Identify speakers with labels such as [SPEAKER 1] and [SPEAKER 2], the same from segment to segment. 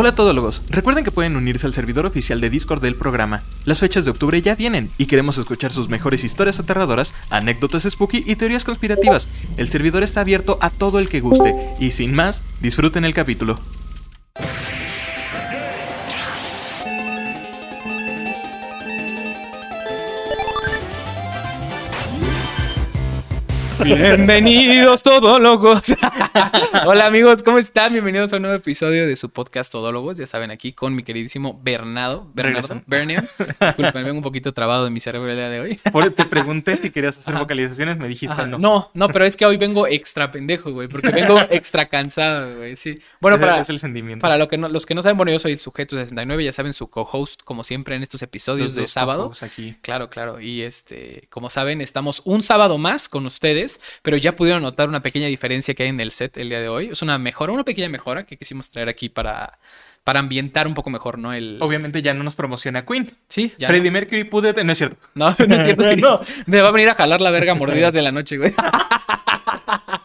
[SPEAKER 1] Hola todólogos, recuerden que pueden unirse al servidor oficial de Discord del programa. Las fechas de octubre ya vienen y queremos escuchar sus mejores historias aterradoras, anécdotas spooky y teorías conspirativas. El servidor está abierto a todo el que guste y sin más, disfruten el capítulo.
[SPEAKER 2] Bienvenidos todólogos. Hola amigos, ¿cómo están? Bienvenidos a un nuevo episodio de su podcast Todólogos. Ya saben, aquí con mi queridísimo Bernardo. Bernardo. Bernier. Disculpen, vengo un poquito trabado de mi cerebro el día de hoy.
[SPEAKER 1] Por, te pregunté si querías hacer vocalizaciones, me dijiste no.
[SPEAKER 2] No, no, pero es que hoy vengo extra pendejo, güey, porque vengo extra cansado, güey, sí. Bueno,
[SPEAKER 1] Es-
[SPEAKER 2] para,
[SPEAKER 1] es el sentimiento.
[SPEAKER 2] para lo que no- los que no saben, bueno, yo soy Sujeto 69, ya saben, su co-host, como siempre, en estos episodios
[SPEAKER 1] Los
[SPEAKER 2] de sábado.
[SPEAKER 1] aquí.
[SPEAKER 2] Claro, claro. Y este, como saben, estamos un sábado más con ustedes, pero ya pudieron notar una pequeña diferencia que hay en el set el día de hoy. Es una mejora, una pequeña mejora que quisimos traer aquí para, para ambientar un poco mejor, ¿no? El...
[SPEAKER 1] Obviamente ya no nos promociona Queen.
[SPEAKER 2] Sí, ya.
[SPEAKER 1] Freddie Mercury pude... No es cierto.
[SPEAKER 2] No, no es cierto.
[SPEAKER 1] No.
[SPEAKER 2] Me va a venir a jalar la verga a mordidas de la noche, güey.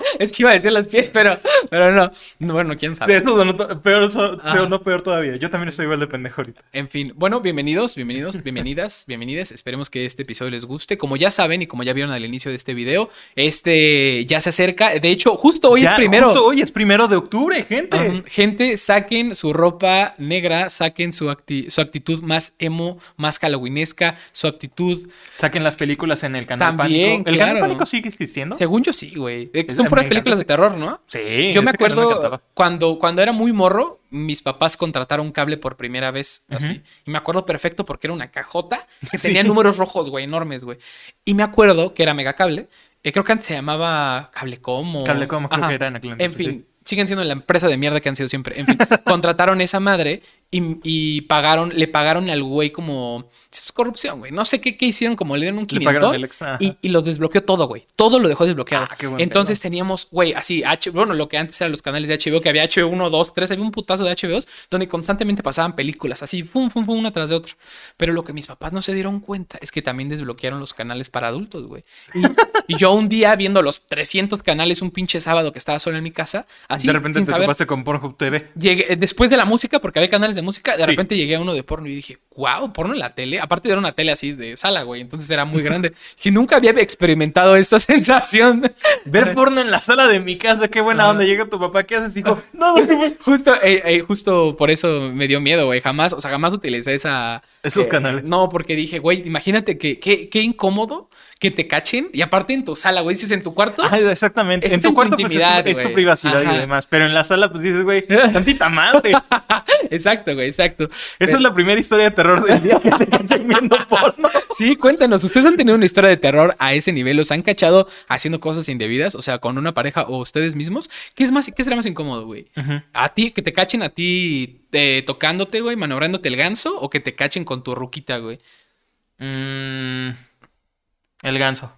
[SPEAKER 2] es que iba a decir las pies, pero, pero no. No, Bueno, quién
[SPEAKER 1] Sí,
[SPEAKER 2] sabe.
[SPEAKER 1] eso sonó peor, peor, no peor todavía. Yo también estoy igual de pendejo ahorita.
[SPEAKER 2] En fin, bueno, bienvenidos, bienvenidos, bienvenidas, bienvenides. Esperemos que este episodio les guste. Como ya saben y como ya vieron al inicio de este video, este ya se acerca. De hecho, justo hoy
[SPEAKER 1] Ya,
[SPEAKER 2] es primero.
[SPEAKER 1] justo hoy es primero de octubre, gente.
[SPEAKER 2] Gente, saquen su ropa negra, saquen su, acti- su actitud más emo, más halloweenesca, su actitud.
[SPEAKER 1] Saquen las películas en el canal
[SPEAKER 2] También,
[SPEAKER 1] Pánico. ¿El canal. Pánico sigue existiendo?
[SPEAKER 2] Según yo sí, güey.
[SPEAKER 1] Es-
[SPEAKER 2] puras películas de terror, ¿no?
[SPEAKER 1] Sí.
[SPEAKER 2] Yo me acuerdo cuando, cuando era muy morro, mis papás contrataron cable por primera vez, así. Y me acuerdo perfecto porque era una cajota que
[SPEAKER 1] Sí.
[SPEAKER 2] tenía números rojos, güey, enormes, güey. Y me acuerdo que era megacable. Eh, creo que antes se llamaba Cablecom o...
[SPEAKER 1] Cablecom, creo
[SPEAKER 2] Ajá.
[SPEAKER 1] que era en aquel
[SPEAKER 2] En
[SPEAKER 1] entonces,
[SPEAKER 2] fin, siguen siendo la empresa de mierda que han sido siempre. En fin, contrataron esa madre y, y pagaron, le pagaron al güey como... Es corrupción, güey. No sé qué, qué hicieron, como le dieron un
[SPEAKER 1] Le
[SPEAKER 2] 500
[SPEAKER 1] pagaron el extra, ajá.
[SPEAKER 2] y, y lo desbloqueó todo, güey. Todo lo dejó desbloqueado.
[SPEAKER 1] Ah,
[SPEAKER 2] Entonces teníamos, güey, así, H, bueno, lo que antes eran los canales de HBO, que había HBO 1, 2, 3, había un putazo de HBOs donde constantemente pasaban películas, así, fum, fum, fum, una tras de otra. Pero lo que mis papás no se dieron cuenta es que también desbloquearon los canales para adultos, güey. Y, y yo un día viendo los 300 canales un pinche sábado que estaba solo en mi casa, así,
[SPEAKER 1] de repente
[SPEAKER 2] sin
[SPEAKER 1] te
[SPEAKER 2] saber,
[SPEAKER 1] topaste con Pornhub TV.
[SPEAKER 2] Llegué, eh, después de la música, porque había canales de música, de
[SPEAKER 1] Sí.
[SPEAKER 2] repente llegué a uno de porno y dije, wow, porno en la tele. Aparte era una tele así de sala, güey, entonces era muy grande. y nunca había experimentado esta sensación.
[SPEAKER 1] Ver porno en la sala de mi casa, qué buena onda. Llega tu papá, ¿qué haces, hijo? No, güey.
[SPEAKER 2] justo, eh, eh, justo por eso me dio miedo, güey. Jamás, o sea, jamás utilicé esa.
[SPEAKER 1] Esos
[SPEAKER 2] eh,
[SPEAKER 1] canales.
[SPEAKER 2] No, porque dije, güey, imagínate que qué qué incómodo que te cachen. Y aparte en tu sala, güey, dices en tu cuarto.
[SPEAKER 1] Ah, exactamente. En
[SPEAKER 2] es
[SPEAKER 1] tu
[SPEAKER 2] en tu
[SPEAKER 1] pues, es tu- es privacidad
[SPEAKER 2] Ajá.
[SPEAKER 1] y demás. Pero en la sala, pues dices, güey, tantita madre.
[SPEAKER 2] exacto, güey, exacto.
[SPEAKER 1] Esa es la primera historia de terror del día que te cachen viendo porno.
[SPEAKER 2] Sí, cuéntanos, ¿ustedes han tenido una historia de terror a ese nivel? ¿Los han cachado haciendo cosas indebidas? O sea, con una pareja o ustedes mismos. ¿Qué es más, qué será más incómodo, güey? ¿A ti, que te cachen a ti eh, tocándote, güey, manobrándote el ganso? ¿O que te cachen con tu ruquita, güey?
[SPEAKER 1] Mm, el ganso.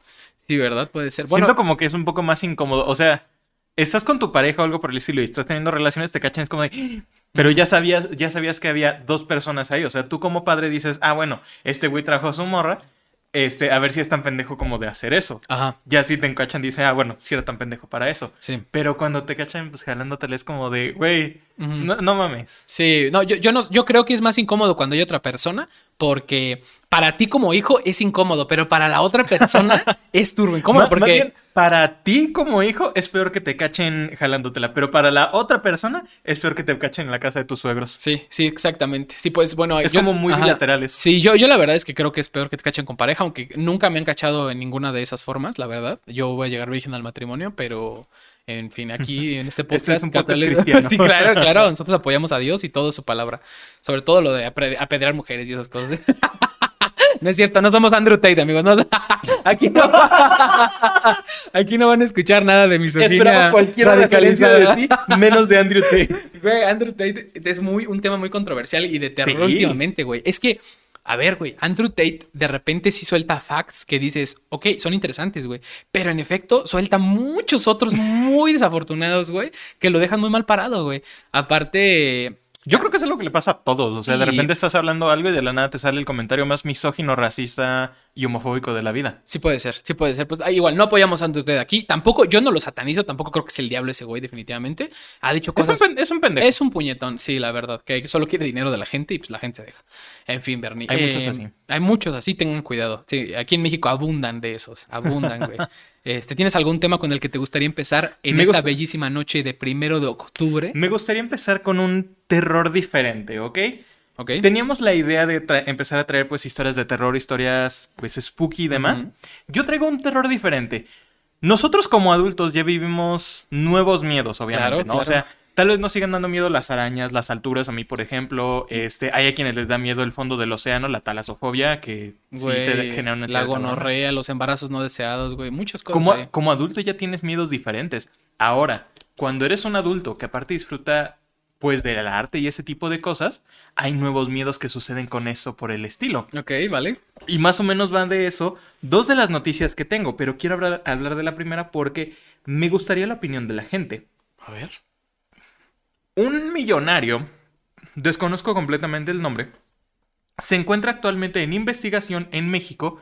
[SPEAKER 2] Sí, ¿verdad? Puede ser. Bueno,
[SPEAKER 1] Siento como que es un poco más incómodo. O sea, estás con tu pareja o algo por el estilo y estás teniendo relaciones, te cachan, es como de. Pero ya sabías, ya sabías que había dos personas ahí. O sea, tú como padre dices, ah, bueno, este güey trajo a su morra. Este, a ver si es tan pendejo como de hacer eso.
[SPEAKER 2] Ajá,
[SPEAKER 1] Ya si te encachan, dice, ah, bueno, si era tan pendejo para eso.
[SPEAKER 2] sí.
[SPEAKER 1] Pero cuando te cachan, pues jalándotele es como de, güey, no, no mames.
[SPEAKER 2] Sí, no, yo, yo no, yo creo que es más incómodo cuando hay otra persona, porque para ti como hijo es incómodo, pero para la otra persona es turbo incómodo, porque
[SPEAKER 1] Más bien, para ti como hijo es peor que te cachen jalándotela, pero para la otra persona es peor que te cachen en la casa de tus suegros.
[SPEAKER 2] Sí, sí, exactamente. Sí, pues bueno.
[SPEAKER 1] Es como muy bilaterales.
[SPEAKER 2] Sí, yo, yo la verdad es que creo que es peor que te cachen con pareja, aunque nunca me han cachado en ninguna de esas formas, la verdad. Yo voy a llegar virgen al matrimonio, pero en fin, aquí en este podcast.
[SPEAKER 1] Este es un podcast
[SPEAKER 2] católico-
[SPEAKER 1] cristiano.
[SPEAKER 2] sí, claro, claro. Nosotros apoyamos a Dios y todo su palabra. Sobre todo lo de apedrear mujeres y esas cosas. No es cierto, no somos Andrew Tate, amigos. no- aquí, no, aquí no van a escuchar nada de misoginia
[SPEAKER 1] Esperaba cualquier referencia de ti, menos de Andrew Tate.
[SPEAKER 2] Güey, Andrew Tate es muy, un tema muy controversial y de terror
[SPEAKER 1] Sí.
[SPEAKER 2] últimamente, güey. Es que, a ver, güey, Andrew Tate de repente sí suelta facts que dices, ok, son interesantes, güey. Pero en efecto, suelta muchos otros muy desafortunados, güey, que lo dejan muy mal parado, güey. Aparte,
[SPEAKER 1] Yo creo que eso es lo que le pasa a todos. O sea, de repente estás hablando algo y de la nada te sale el comentario más misógino, racista, y homofóbico de la vida.
[SPEAKER 2] Sí puede ser, sí puede ser. Pues ah, igual, no apoyamos a usted aquí. Tampoco, yo no lo satanizo, tampoco creo que es el diablo ese güey, definitivamente. Ha dicho
[SPEAKER 1] Es un,
[SPEAKER 2] cosas...
[SPEAKER 1] es un pendejo.
[SPEAKER 2] Es un puñetón, sí, la verdad, que solo quiere dinero de la gente y pues la gente se deja. En fin, Bernie.
[SPEAKER 1] Hay muchos
[SPEAKER 2] eh,
[SPEAKER 1] así.
[SPEAKER 2] Hay muchos así, tengan cuidado. Sí, aquí en México abundan de esos, abundan, güey. Este, ¿Tienes algún tema con el que te gustaría empezar en
[SPEAKER 1] Me
[SPEAKER 2] esta bellísima noche de primero de octubre?
[SPEAKER 1] Me gustaría empezar con un terror diferente, ¿ok? Teníamos la idea de empezar a traer pues historias de terror, historias pues spooky y demás. Yo traigo un terror diferente. Nosotros como adultos ya vivimos nuevos miedos, obviamente,
[SPEAKER 2] Claro,
[SPEAKER 1] ¿no?
[SPEAKER 2] claro.
[SPEAKER 1] O sea, tal vez nos sigan dando miedo las arañas, las alturas. A mí, por ejemplo, este, hay a quienes les da miedo el fondo del océano, la talasofobia, que sí te genera una
[SPEAKER 2] la gonorrea, los embarazos no deseados, güey, muchas cosas.
[SPEAKER 1] Como, como adulto ya tienes miedos diferentes. Ahora, cuando eres un adulto que aparte disfruta pues del arte y ese tipo de cosas, hay nuevos miedos que suceden con eso por el estilo.
[SPEAKER 2] Ok, vale.
[SPEAKER 1] Y más o menos van de eso dos de las noticias que tengo, pero quiero hablar, hablar de la primera porque me gustaría la opinión de la gente.
[SPEAKER 2] A ver.
[SPEAKER 1] Un millonario, desconozco completamente el nombre, se encuentra actualmente en investigación en México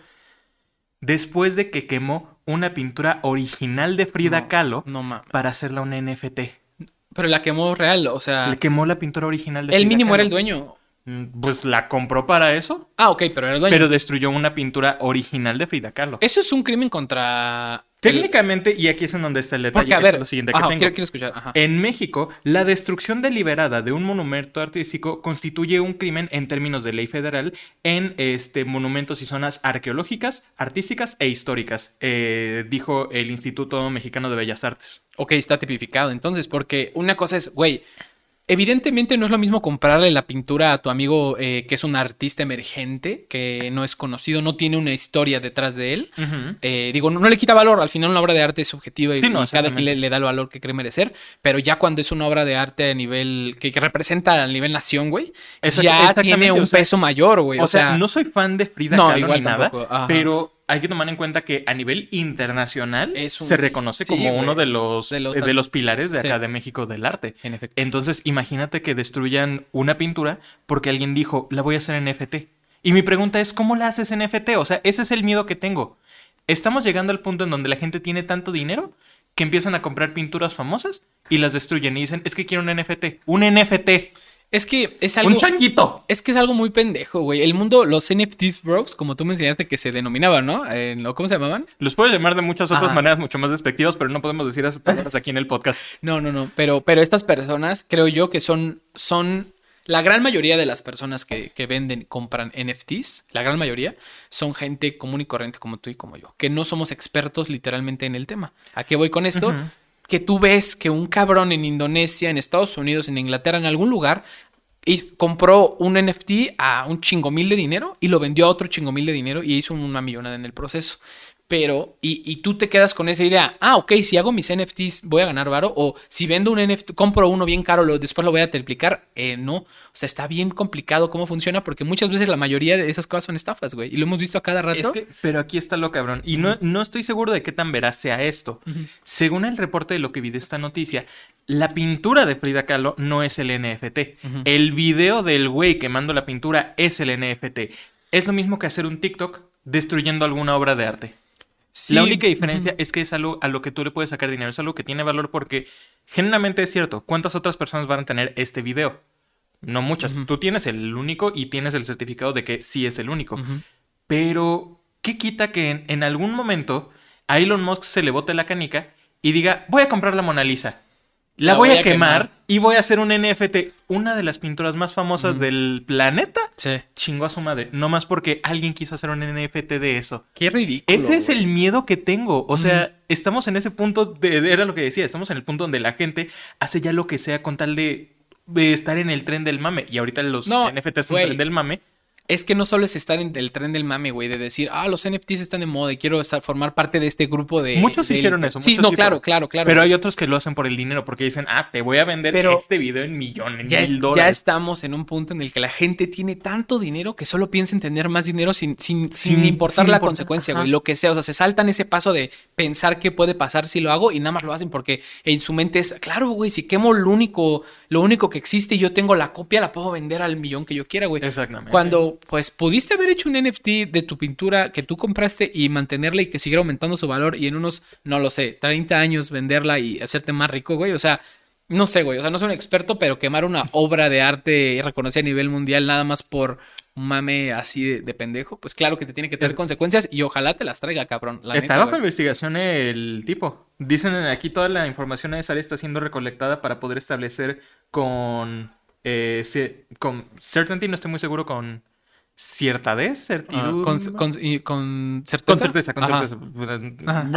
[SPEAKER 1] después de que quemó una pintura original de Frida
[SPEAKER 2] No,
[SPEAKER 1] Kahlo
[SPEAKER 2] No
[SPEAKER 1] para hacerla un NFT.
[SPEAKER 2] Pero la quemó real, o sea,
[SPEAKER 1] Le quemó la pintura original de
[SPEAKER 2] el
[SPEAKER 1] Frida
[SPEAKER 2] mínimo era el dueño.
[SPEAKER 1] Mm, Pues la compró para eso,
[SPEAKER 2] Ah, ok, pero era el dueño.
[SPEAKER 1] pero destruyó una pintura original de Frida Kahlo.
[SPEAKER 2] Eso es un crimen contra.
[SPEAKER 1] Técnicamente, y aquí es en donde está el detalle,
[SPEAKER 2] Porque, a ver,
[SPEAKER 1] es lo siguiente que
[SPEAKER 2] ajá,
[SPEAKER 1] tengo.
[SPEAKER 2] quiero, quiero escuchar. Ajá.
[SPEAKER 1] En México, la destrucción deliberada de un monumento artístico constituye un crimen en términos de ley federal en este, monumentos y zonas arqueológicas, artísticas e históricas, eh, dijo el Instituto Mexicano de Bellas Artes.
[SPEAKER 2] Ok, está tipificado. Entonces, porque una cosa es, güey, evidentemente no es lo mismo comprarle la pintura a tu amigo eh, que es un artista emergente, que no es conocido, no tiene una historia detrás de él. Eh, digo, no, no le quita valor, al final una obra de arte es subjetiva y,
[SPEAKER 1] Sí, no,
[SPEAKER 2] y cada quien le, le da el valor que cree merecer, pero ya cuando es una obra de arte a nivel, que, que representa a nivel nación, güey, ya tiene un
[SPEAKER 1] o sea,
[SPEAKER 2] peso mayor, güey.
[SPEAKER 1] O, sea, no soy fan de Frida
[SPEAKER 2] No,
[SPEAKER 1] Kahlo
[SPEAKER 2] igual
[SPEAKER 1] ni nada,
[SPEAKER 2] tampoco, ajá.
[SPEAKER 1] pero hay que tomar en cuenta que a nivel internacional
[SPEAKER 2] un-
[SPEAKER 1] se reconoce
[SPEAKER 2] sí,
[SPEAKER 1] como
[SPEAKER 2] güey.
[SPEAKER 1] uno de los,
[SPEAKER 2] De los-
[SPEAKER 1] eh, de los pilares de
[SPEAKER 2] Sí.
[SPEAKER 1] acá de México del arte.
[SPEAKER 2] En efecto.
[SPEAKER 1] Entonces, imagínate que destruyan una pintura porque alguien dijo, la voy a hacer en NFT. Y mi pregunta es, ¿cómo la haces en NFT? O sea, ese es el miedo que tengo. Estamos llegando al punto en donde la gente tiene tanto dinero que empiezan a comprar pinturas famosas y las destruyen y dicen, es que quiero un NFT. Un NFT.
[SPEAKER 2] Es que es algo...
[SPEAKER 1] Un changuito.
[SPEAKER 2] Es que es algo muy pendejo, güey. El mundo, los NFTs bros, como tú me enseñaste que se denominaban, ¿no? Lo- ¿Cómo se llamaban?
[SPEAKER 1] Los puedes llamar de muchas otras
[SPEAKER 2] Ajá.
[SPEAKER 1] maneras mucho más despectivas, pero no podemos decir esas palabras aquí en el podcast.
[SPEAKER 2] No, no, no. Pero, pero estas personas, creo yo que son, son la gran mayoría de las personas que, que venden y compran NFTs, la gran mayoría, son gente común y corriente como tú y como yo, que no somos expertos literalmente en el tema. ¿A qué voy con esto? Que tú ves que un cabrón en Indonesia, en Estados Unidos, en Inglaterra, en algún lugar, y compró un NFT a un chingo mil de dinero y lo vendió a otro chingo mil de dinero y hizo una millonada en el proceso. Pero, y, y tú te quedas con esa idea, ah, ok, si hago mis NFTs voy a ganar varo, o si vendo un NFT, compro uno bien caro, lo, después lo voy a triplicar. Eh, no, o sea, está bien complicado cómo funciona porque muchas veces la mayoría de esas cosas son estafas, güey, y lo hemos visto a cada rato.
[SPEAKER 1] Es que- pero aquí está lo cabrón. Y no, no estoy seguro de qué tan veraz sea esto. Según el reporte de lo que vi de esta noticia, la pintura de Frida Kahlo no es el NFT. El video del güey quemando la pintura es el NFT. Es lo mismo que hacer un TikTok destruyendo alguna obra de arte.
[SPEAKER 2] Sí,
[SPEAKER 1] La única diferencia es que es algo a lo que tú le puedes sacar dinero, es algo que tiene valor porque generalmente es cierto. ¿Cuántas otras personas van a tener este video? No muchas. Tú tienes el único y tienes el certificado de que sí es el único. Pero, ¿qué quita que en, en algún momento a Elon Musk se le bote la canica y diga, voy a comprar la Mona Lisa? La, voy, a, quemar, y voy a hacer un NFT. Una de las pinturas más famosas del planeta
[SPEAKER 2] Sí.
[SPEAKER 1] chingó a su madre. No más porque alguien quiso hacer un NFT de eso.
[SPEAKER 2] Qué ridículo.
[SPEAKER 1] Ese es el miedo que tengo. O sea, estamos en ese punto, de, de- era lo que decía, estamos en el punto donde la gente hace ya lo que sea con tal de, de estar en el tren del mame. Y ahorita los
[SPEAKER 2] No,
[SPEAKER 1] NFTs son
[SPEAKER 2] güey.
[SPEAKER 1] tren del mame.
[SPEAKER 2] Es que no solo es estar en el tren del mame, güey, de decir, ah, los NFTs están de moda y quiero estar, formar parte de este grupo de.
[SPEAKER 1] Muchos
[SPEAKER 2] de
[SPEAKER 1] hicieron
[SPEAKER 2] élite".
[SPEAKER 1] eso.
[SPEAKER 2] Sí,
[SPEAKER 1] muchos
[SPEAKER 2] no,
[SPEAKER 1] sí,
[SPEAKER 2] claro,
[SPEAKER 1] pero-
[SPEAKER 2] claro, claro.
[SPEAKER 1] Pero hay otros que lo hacen por el dinero, porque dicen, ah, te voy a vender
[SPEAKER 2] Pero
[SPEAKER 1] este video en millón, en
[SPEAKER 2] ya, es-
[SPEAKER 1] mil
[SPEAKER 2] ya
[SPEAKER 1] dólares.
[SPEAKER 2] estamos en un punto en el que la gente tiene tanto dinero que solo piensa en tener más dinero sin, sin, sin,
[SPEAKER 1] Sin-
[SPEAKER 2] importar
[SPEAKER 1] sin
[SPEAKER 2] la
[SPEAKER 1] importar-
[SPEAKER 2] consecuencia,
[SPEAKER 1] ajá.
[SPEAKER 2] güey. Lo que sea. O sea, se saltan ese paso de pensar qué puede pasar si lo hago y nada más lo hacen porque en su mente es, claro, güey, si quemo lo único, lo único que existe y yo tengo la copia, la puedo vender al millón que yo quiera, güey.
[SPEAKER 1] Exactamente.
[SPEAKER 2] Cuando pero pues pudiste haber hecho un NFT de tu pintura que tú compraste y mantenerla y que siguiera aumentando su valor y en unos, no lo sé, 30 años venderla y hacerte más rico, güey. O sea, no sé, güey. O sea, no soy un experto, pero quemar una obra de arte reconocida a nivel mundial nada más por un mame así de, de pendejo, pues claro que te tiene que tener
[SPEAKER 1] Es-
[SPEAKER 2] consecuencias y ojalá te las traiga, cabrón. La
[SPEAKER 1] Está
[SPEAKER 2] neta,
[SPEAKER 1] bajo
[SPEAKER 2] güey.
[SPEAKER 1] investigación el tipo. Dicen aquí toda la información necesaria está siendo recolectada para poder establecer con, eh, ce- con certainty, no estoy muy seguro, con ciertadez,
[SPEAKER 2] Ah,
[SPEAKER 1] certidumbre.
[SPEAKER 2] con, con- y con certeza.
[SPEAKER 1] Con certeza, con
[SPEAKER 2] Ajá.
[SPEAKER 1] certeza.
[SPEAKER 2] Ajá.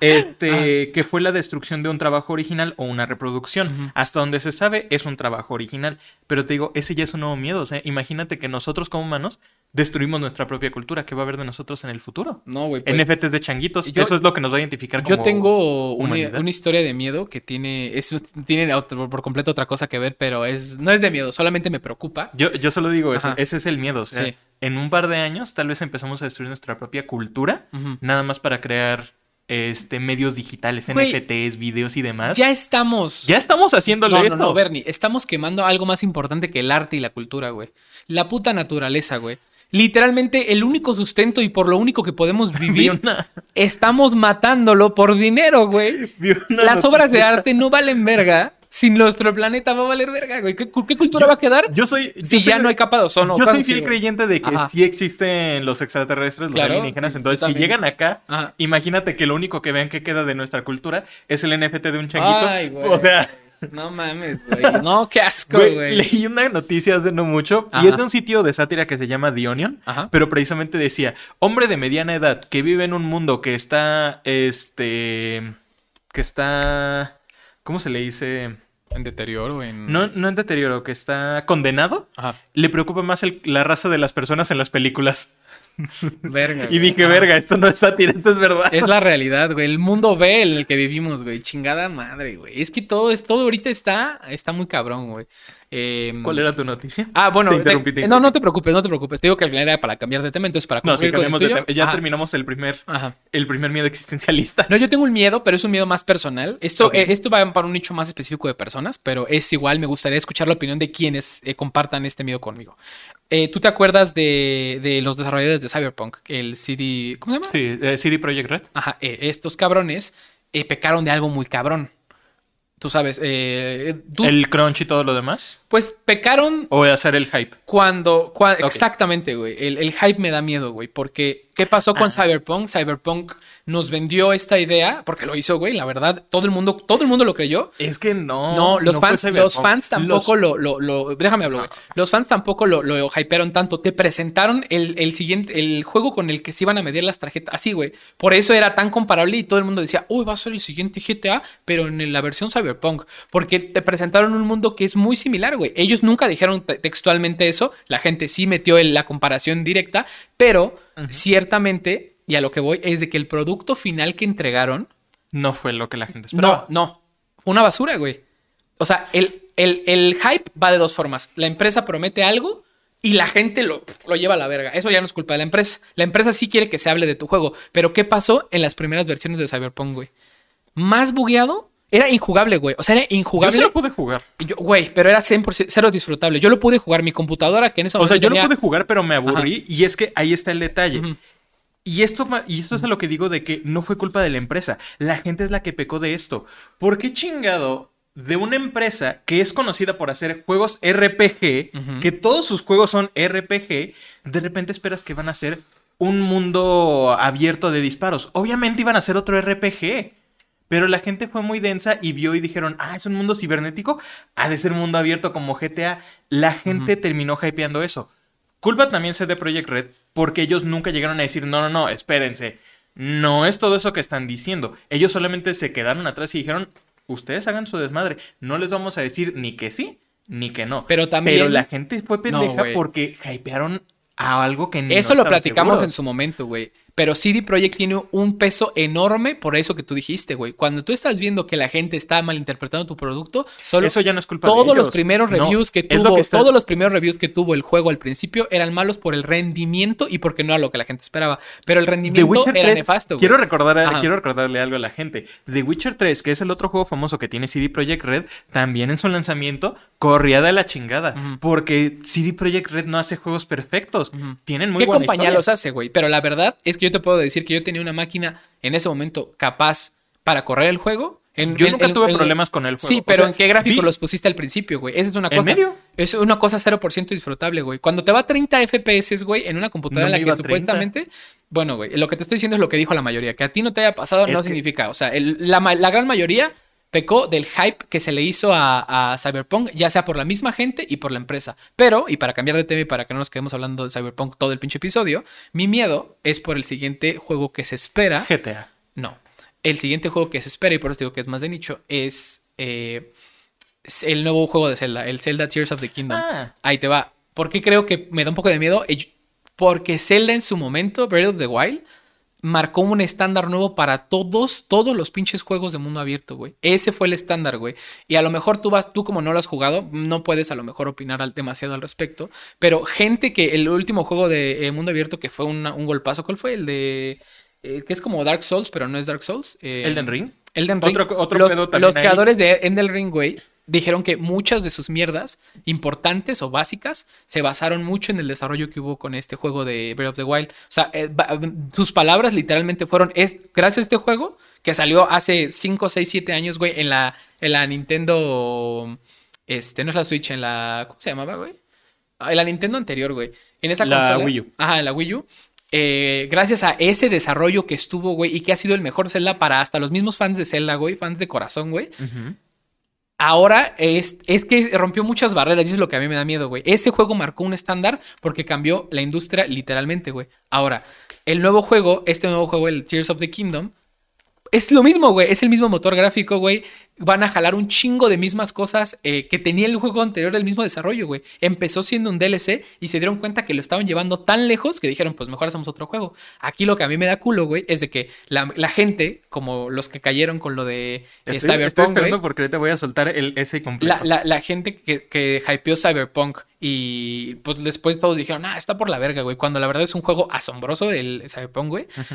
[SPEAKER 1] Este, que fue la destrucción de un trabajo original o una reproducción. Hasta donde se sabe, es un trabajo original. Pero te digo, ese ya es un nuevo miedo. O sea, imagínate que nosotros como humanos destruimos nuestra propia cultura. ¿Qué va a haber de nosotros en el futuro?
[SPEAKER 2] No, güey. pues,
[SPEAKER 1] NFTs de changuitos.
[SPEAKER 2] yo-
[SPEAKER 1] eso es lo que nos va a identificar como
[SPEAKER 2] Yo tengo una, historia de miedo que tiene, es, tiene otro- por completo otra cosa que ver, pero es, no es de miedo, solamente me preocupa.
[SPEAKER 1] Yo, yo solo digo eso.
[SPEAKER 2] Ajá.
[SPEAKER 1] Ese es el miedo. O sea,
[SPEAKER 2] Sí.
[SPEAKER 1] en un par de años tal vez empezamos a destruir nuestra propia cultura. Nada más para crear este, medios digitales,
[SPEAKER 2] Güey,
[SPEAKER 1] NFTs, videos y demás.
[SPEAKER 2] Ya estamos.
[SPEAKER 1] Ya estamos haciéndole
[SPEAKER 2] no, no,
[SPEAKER 1] esto.
[SPEAKER 2] no, Bernie, estamos quemando algo más importante que el arte y la cultura, güey. La puta naturaleza, güey. Literalmente el único sustento y por lo único que podemos
[SPEAKER 1] Vi
[SPEAKER 2] vivir,
[SPEAKER 1] una-
[SPEAKER 2] estamos matándolo por dinero, güey. Las obras de arte no valen verga. Sin nuestro planeta va a valer verga, güey. ¿Qué, qué cultura va a quedar?
[SPEAKER 1] Yo soy.
[SPEAKER 2] si ya no hay capa de ozono.
[SPEAKER 1] Yo soy fiel creyente de que
[SPEAKER 2] Ajá.
[SPEAKER 1] sí existen los extraterrestres, los
[SPEAKER 2] Claro,
[SPEAKER 1] alienígenas. Entonces, si llegan acá,
[SPEAKER 2] Ajá.
[SPEAKER 1] imagínate que lo único que vean que queda de nuestra cultura es el NFT de un changuito.
[SPEAKER 2] Ay, güey.
[SPEAKER 1] o sea,
[SPEAKER 2] No mames, güey. No, qué asco,
[SPEAKER 1] güey,
[SPEAKER 2] güey.
[SPEAKER 1] leí una noticia hace no mucho y es de un sitio de sátira que se llama The Onion.
[SPEAKER 2] Ajá.
[SPEAKER 1] Pero precisamente decía, hombre de mediana edad que vive en un mundo que está, este, que está, ¿cómo se le dice?
[SPEAKER 2] En deterioro, en.
[SPEAKER 1] No, no en deterioro, que está condenado.
[SPEAKER 2] Ajá.
[SPEAKER 1] Le preocupa más el- la raza de las personas en las películas.
[SPEAKER 2] Verga.
[SPEAKER 1] Y dije, verga, esto no es sátira, esto es verdad.
[SPEAKER 2] Es la realidad, güey. El mundo ve en el que vivimos, güey. Chingada madre, güey. Es que todo, es, todo ahorita está, está muy cabrón, güey. Eh,
[SPEAKER 1] ¿Cuál era tu noticia?
[SPEAKER 2] Ah, bueno,
[SPEAKER 1] Te interrumpí,
[SPEAKER 2] te-
[SPEAKER 1] te
[SPEAKER 2] no, no te preocupes, no te preocupes. Te digo que al final era para cambiar de tema, entonces para
[SPEAKER 1] No, sí, cambiamos de tema. Ya
[SPEAKER 2] Ajá.
[SPEAKER 1] terminamos el primer,
[SPEAKER 2] Ajá.
[SPEAKER 1] el primer miedo existencialista.
[SPEAKER 2] No, yo tengo un miedo, pero es un miedo más personal. Esto, eh, esto va para un nicho más específico de personas, pero es igual, me gustaría escuchar la opinión de quienes eh, compartan este miedo conmigo. Eh, ¿Tú te acuerdas de, de los desarrolladores de Cyberpunk? El CD... ¿Cómo se llama?
[SPEAKER 1] Sí, eh, CD Projekt Red.
[SPEAKER 2] Ajá, eh, estos cabrones pecaron de algo muy cabrón. Tú sabes, tú-
[SPEAKER 1] El crunch y todo lo demás.
[SPEAKER 2] pues pecaron
[SPEAKER 1] O hacer el hype.
[SPEAKER 2] cuando... cua-
[SPEAKER 1] Ok.
[SPEAKER 2] Exactamente, güey. El, el hype me da miedo, güey. Porque, ¿qué pasó con
[SPEAKER 1] Ah.
[SPEAKER 2] Cyberpunk? Cyberpunk nos vendió esta idea, porque lo hizo, güey. La verdad, todo el mundo, todo el mundo lo creyó.
[SPEAKER 1] Es que no.
[SPEAKER 2] No, los,
[SPEAKER 1] no
[SPEAKER 2] fans, los fans tampoco
[SPEAKER 1] Los-
[SPEAKER 2] lo, lo, lo- Déjame hablar, güey. Los fans tampoco lo, lo hypearon tanto. Te presentaron el, el siguiente, el juego con el que se iban a medir las tarjetas. Así, güey. Por eso era tan comparable y todo el mundo decía, uy, va a ser el siguiente GTA, pero en la versión Cyberpunk. Porque te presentaron un mundo que es muy similar, güey. Ellos nunca dijeron te- textualmente eso. La gente sí metió la comparación directa, pero ciertamente, y a lo que voy, es de que el producto final que entregaron
[SPEAKER 1] No fue lo que la gente esperaba.
[SPEAKER 2] no, no. Fue una basura, güey. O sea, el, el- el hype va de dos formas. La empresa promete algo y la gente lo, lo lleva a la verga. Eso ya no es culpa de la empresa. La empresa sí quiere que se hable de tu juego. Pero ¿qué pasó en las primeras versiones de Cyberpunk, güey? Más bugueado. Era injugable, güey. O sea, era
[SPEAKER 1] Yo
[SPEAKER 2] injugable.
[SPEAKER 1] sí lo pude jugar.
[SPEAKER 2] Yo- Güey, pero era 100% cero disfrutable. Yo lo pude jugar. Mi computadora, que en ese
[SPEAKER 1] O sea, yo lo pude jugar, pero me aburrí. Y es que ahí está el detalle. Y esto, y esto es a lo que digo de que no fue culpa de la empresa. La gente es la que pecó de esto. ¿Por qué chingado de una empresa que es conocida por hacer juegos RPG, que todos sus juegos son RPG, de repente esperas que van a ser un mundo abierto de disparos? Obviamente iban a ser otro RPG. Pero la gente fue muy densa y vio y dijeron, ah, es un mundo cibernético, ha de ser un mundo abierto como GTA. La gente terminó hypeando eso. Culpa también se de Project Red porque ellos nunca llegaron a decir, no, no, no, espérense. No es todo eso que están diciendo. Ellos solamente se quedaron atrás y dijeron, ustedes hagan su desmadre. No les vamos a decir ni que sí ni que no.
[SPEAKER 2] Pero también-
[SPEAKER 1] Pero la gente fue pendeja porque hypearon a algo que no
[SPEAKER 2] Eso lo platicamos
[SPEAKER 1] seguro.
[SPEAKER 2] en su momento, güey. Pero CD Projekt tiene un peso enorme por eso que tú dijiste, güey. Cuando tú estás viendo que la gente está malinterpretando tu producto, solo
[SPEAKER 1] Eso ya no es culpa de
[SPEAKER 2] todos los
[SPEAKER 1] ellos.
[SPEAKER 2] primeros
[SPEAKER 1] No,
[SPEAKER 2] reviews que tuvo,
[SPEAKER 1] que está-
[SPEAKER 2] todos los primeros reviews que tuvo el juego al principio eran malos por el rendimiento y porque no era lo que la gente esperaba. Pero el rendimiento era
[SPEAKER 1] 3,
[SPEAKER 2] nefasto, güey.
[SPEAKER 1] quiero, recordar,
[SPEAKER 2] Ajá.
[SPEAKER 1] quiero recordarle algo a la gente. The Witcher 3, que es el otro juego famoso que tiene CD Projekt Red, también en su lanzamiento corría de la chingada. Porque CD Projekt Red no hace juegos perfectos.
[SPEAKER 2] Ujú.
[SPEAKER 1] Tienen muy
[SPEAKER 2] ¿Qué
[SPEAKER 1] buena
[SPEAKER 2] compañía
[SPEAKER 1] historia.
[SPEAKER 2] los hace, güey? Pero la verdad es que yo te puedo decir que yo tenía una máquina en ese momento capaz para correr el juego. En-
[SPEAKER 1] Yo
[SPEAKER 2] en-
[SPEAKER 1] nunca
[SPEAKER 2] en-
[SPEAKER 1] tuve
[SPEAKER 2] en-
[SPEAKER 1] problemas con el juego.
[SPEAKER 2] Sí,
[SPEAKER 1] O
[SPEAKER 2] pero
[SPEAKER 1] sea,
[SPEAKER 2] ¿en qué gráfico
[SPEAKER 1] vi-
[SPEAKER 2] los pusiste al principio, güey? Esa es una
[SPEAKER 1] ¿En
[SPEAKER 2] cosa.
[SPEAKER 1] medio?
[SPEAKER 2] Es una cosa 0% disfrutable, güey. Cuando te va a 30 FPS, güey, en una computadora
[SPEAKER 1] No
[SPEAKER 2] en la que
[SPEAKER 1] a 30.
[SPEAKER 2] supuestamente. Bueno, güey, lo que te estoy diciendo es lo que dijo la mayoría. Que a ti no te haya pasado
[SPEAKER 1] Es
[SPEAKER 2] no
[SPEAKER 1] que-
[SPEAKER 2] significa. O sea, el- la, la gran mayoría pecó del hype que se le hizo a, a Cyberpunk, ya sea por la misma gente y por la empresa. Pero, y para cambiar de tema y para que no nos quedemos hablando de Cyberpunk todo el pinche episodio, mi miedo es por el siguiente juego que se espera.
[SPEAKER 1] GTA.
[SPEAKER 2] No. El siguiente juego que se espera, y por eso digo que es más de nicho, es eh, el nuevo juego de Zelda, el Zelda Tears of the Kingdom.
[SPEAKER 1] Ah.
[SPEAKER 2] Ahí te va. ¿Por qué creo que me da un poco de miedo? Porque Zelda en su momento, Breath of the Wild, marcó un estándar nuevo para todos, todos los pinches juegos de mundo abierto, güey. Ese fue el estándar, güey. Y a lo mejor tú vas, tú como no lo has jugado, no puedes a lo mejor opinar al- demasiado al respecto. Pero gente que el último juego de eh, mundo abierto que fue una- un golpazo, ¿cuál fue? El de... eh, que es como Dark Souls, pero no es Dark Souls. eh,
[SPEAKER 1] Elden Ring.
[SPEAKER 2] Elden Ring.
[SPEAKER 1] Otro- otro
[SPEAKER 2] los,
[SPEAKER 1] pedo también
[SPEAKER 2] los
[SPEAKER 1] ahí.
[SPEAKER 2] creadores de Elden Ring, güey, dijeron que muchas de sus mierdas importantes o básicas se basaron mucho en el desarrollo que hubo con este juego de Breath of the Wild. O sea, eh, sus palabras literalmente fueron, es gracias a este juego que salió hace 5, 6, 7 años, güey, en la, en la Nintendo, este, no es la Switch, en la, ¿cómo se llamaba, güey? Ah, En la Nintendo anterior, güey. En esa
[SPEAKER 1] La
[SPEAKER 2] consola.
[SPEAKER 1] Wii U.
[SPEAKER 2] Ajá, en la Wii U. Eh, gracias a ese desarrollo que estuvo, güey, y que ha sido el mejor Zelda para hasta los mismos fans de Zelda, güey, fans de corazón, güey. Ahora es, es que rompió muchas barreras y eso es lo que a mí me da miedo, güey. Ese juego marcó un estándar porque cambió la industria literalmente, güey. Ahora, el nuevo juego, este nuevo juego, el Tears of the Kingdom, es lo mismo, güey. Es el mismo motor gráfico, güey. Van a jalar un chingo de mismas cosas eh, que tenía el juego anterior del mismo desarrollo, güey. Empezó siendo un DLC y se dieron cuenta que lo estaban llevando tan lejos que dijeron, pues mejor hacemos otro juego. Aquí lo que a mí me da culo, güey, es de que la, la gente, como los que cayeron con lo de eh,
[SPEAKER 1] Estoy,
[SPEAKER 2] Cyberpunk,
[SPEAKER 1] estoy esperando porque ahorita voy a soltar el ese completo.
[SPEAKER 2] la, la- la gente que, que hypeó Cyberpunk y pues después todos dijeron, ah, está por la verga, güey. Cuando la verdad es un juego asombroso el Cyberpunk, güey.
[SPEAKER 1] Ujú.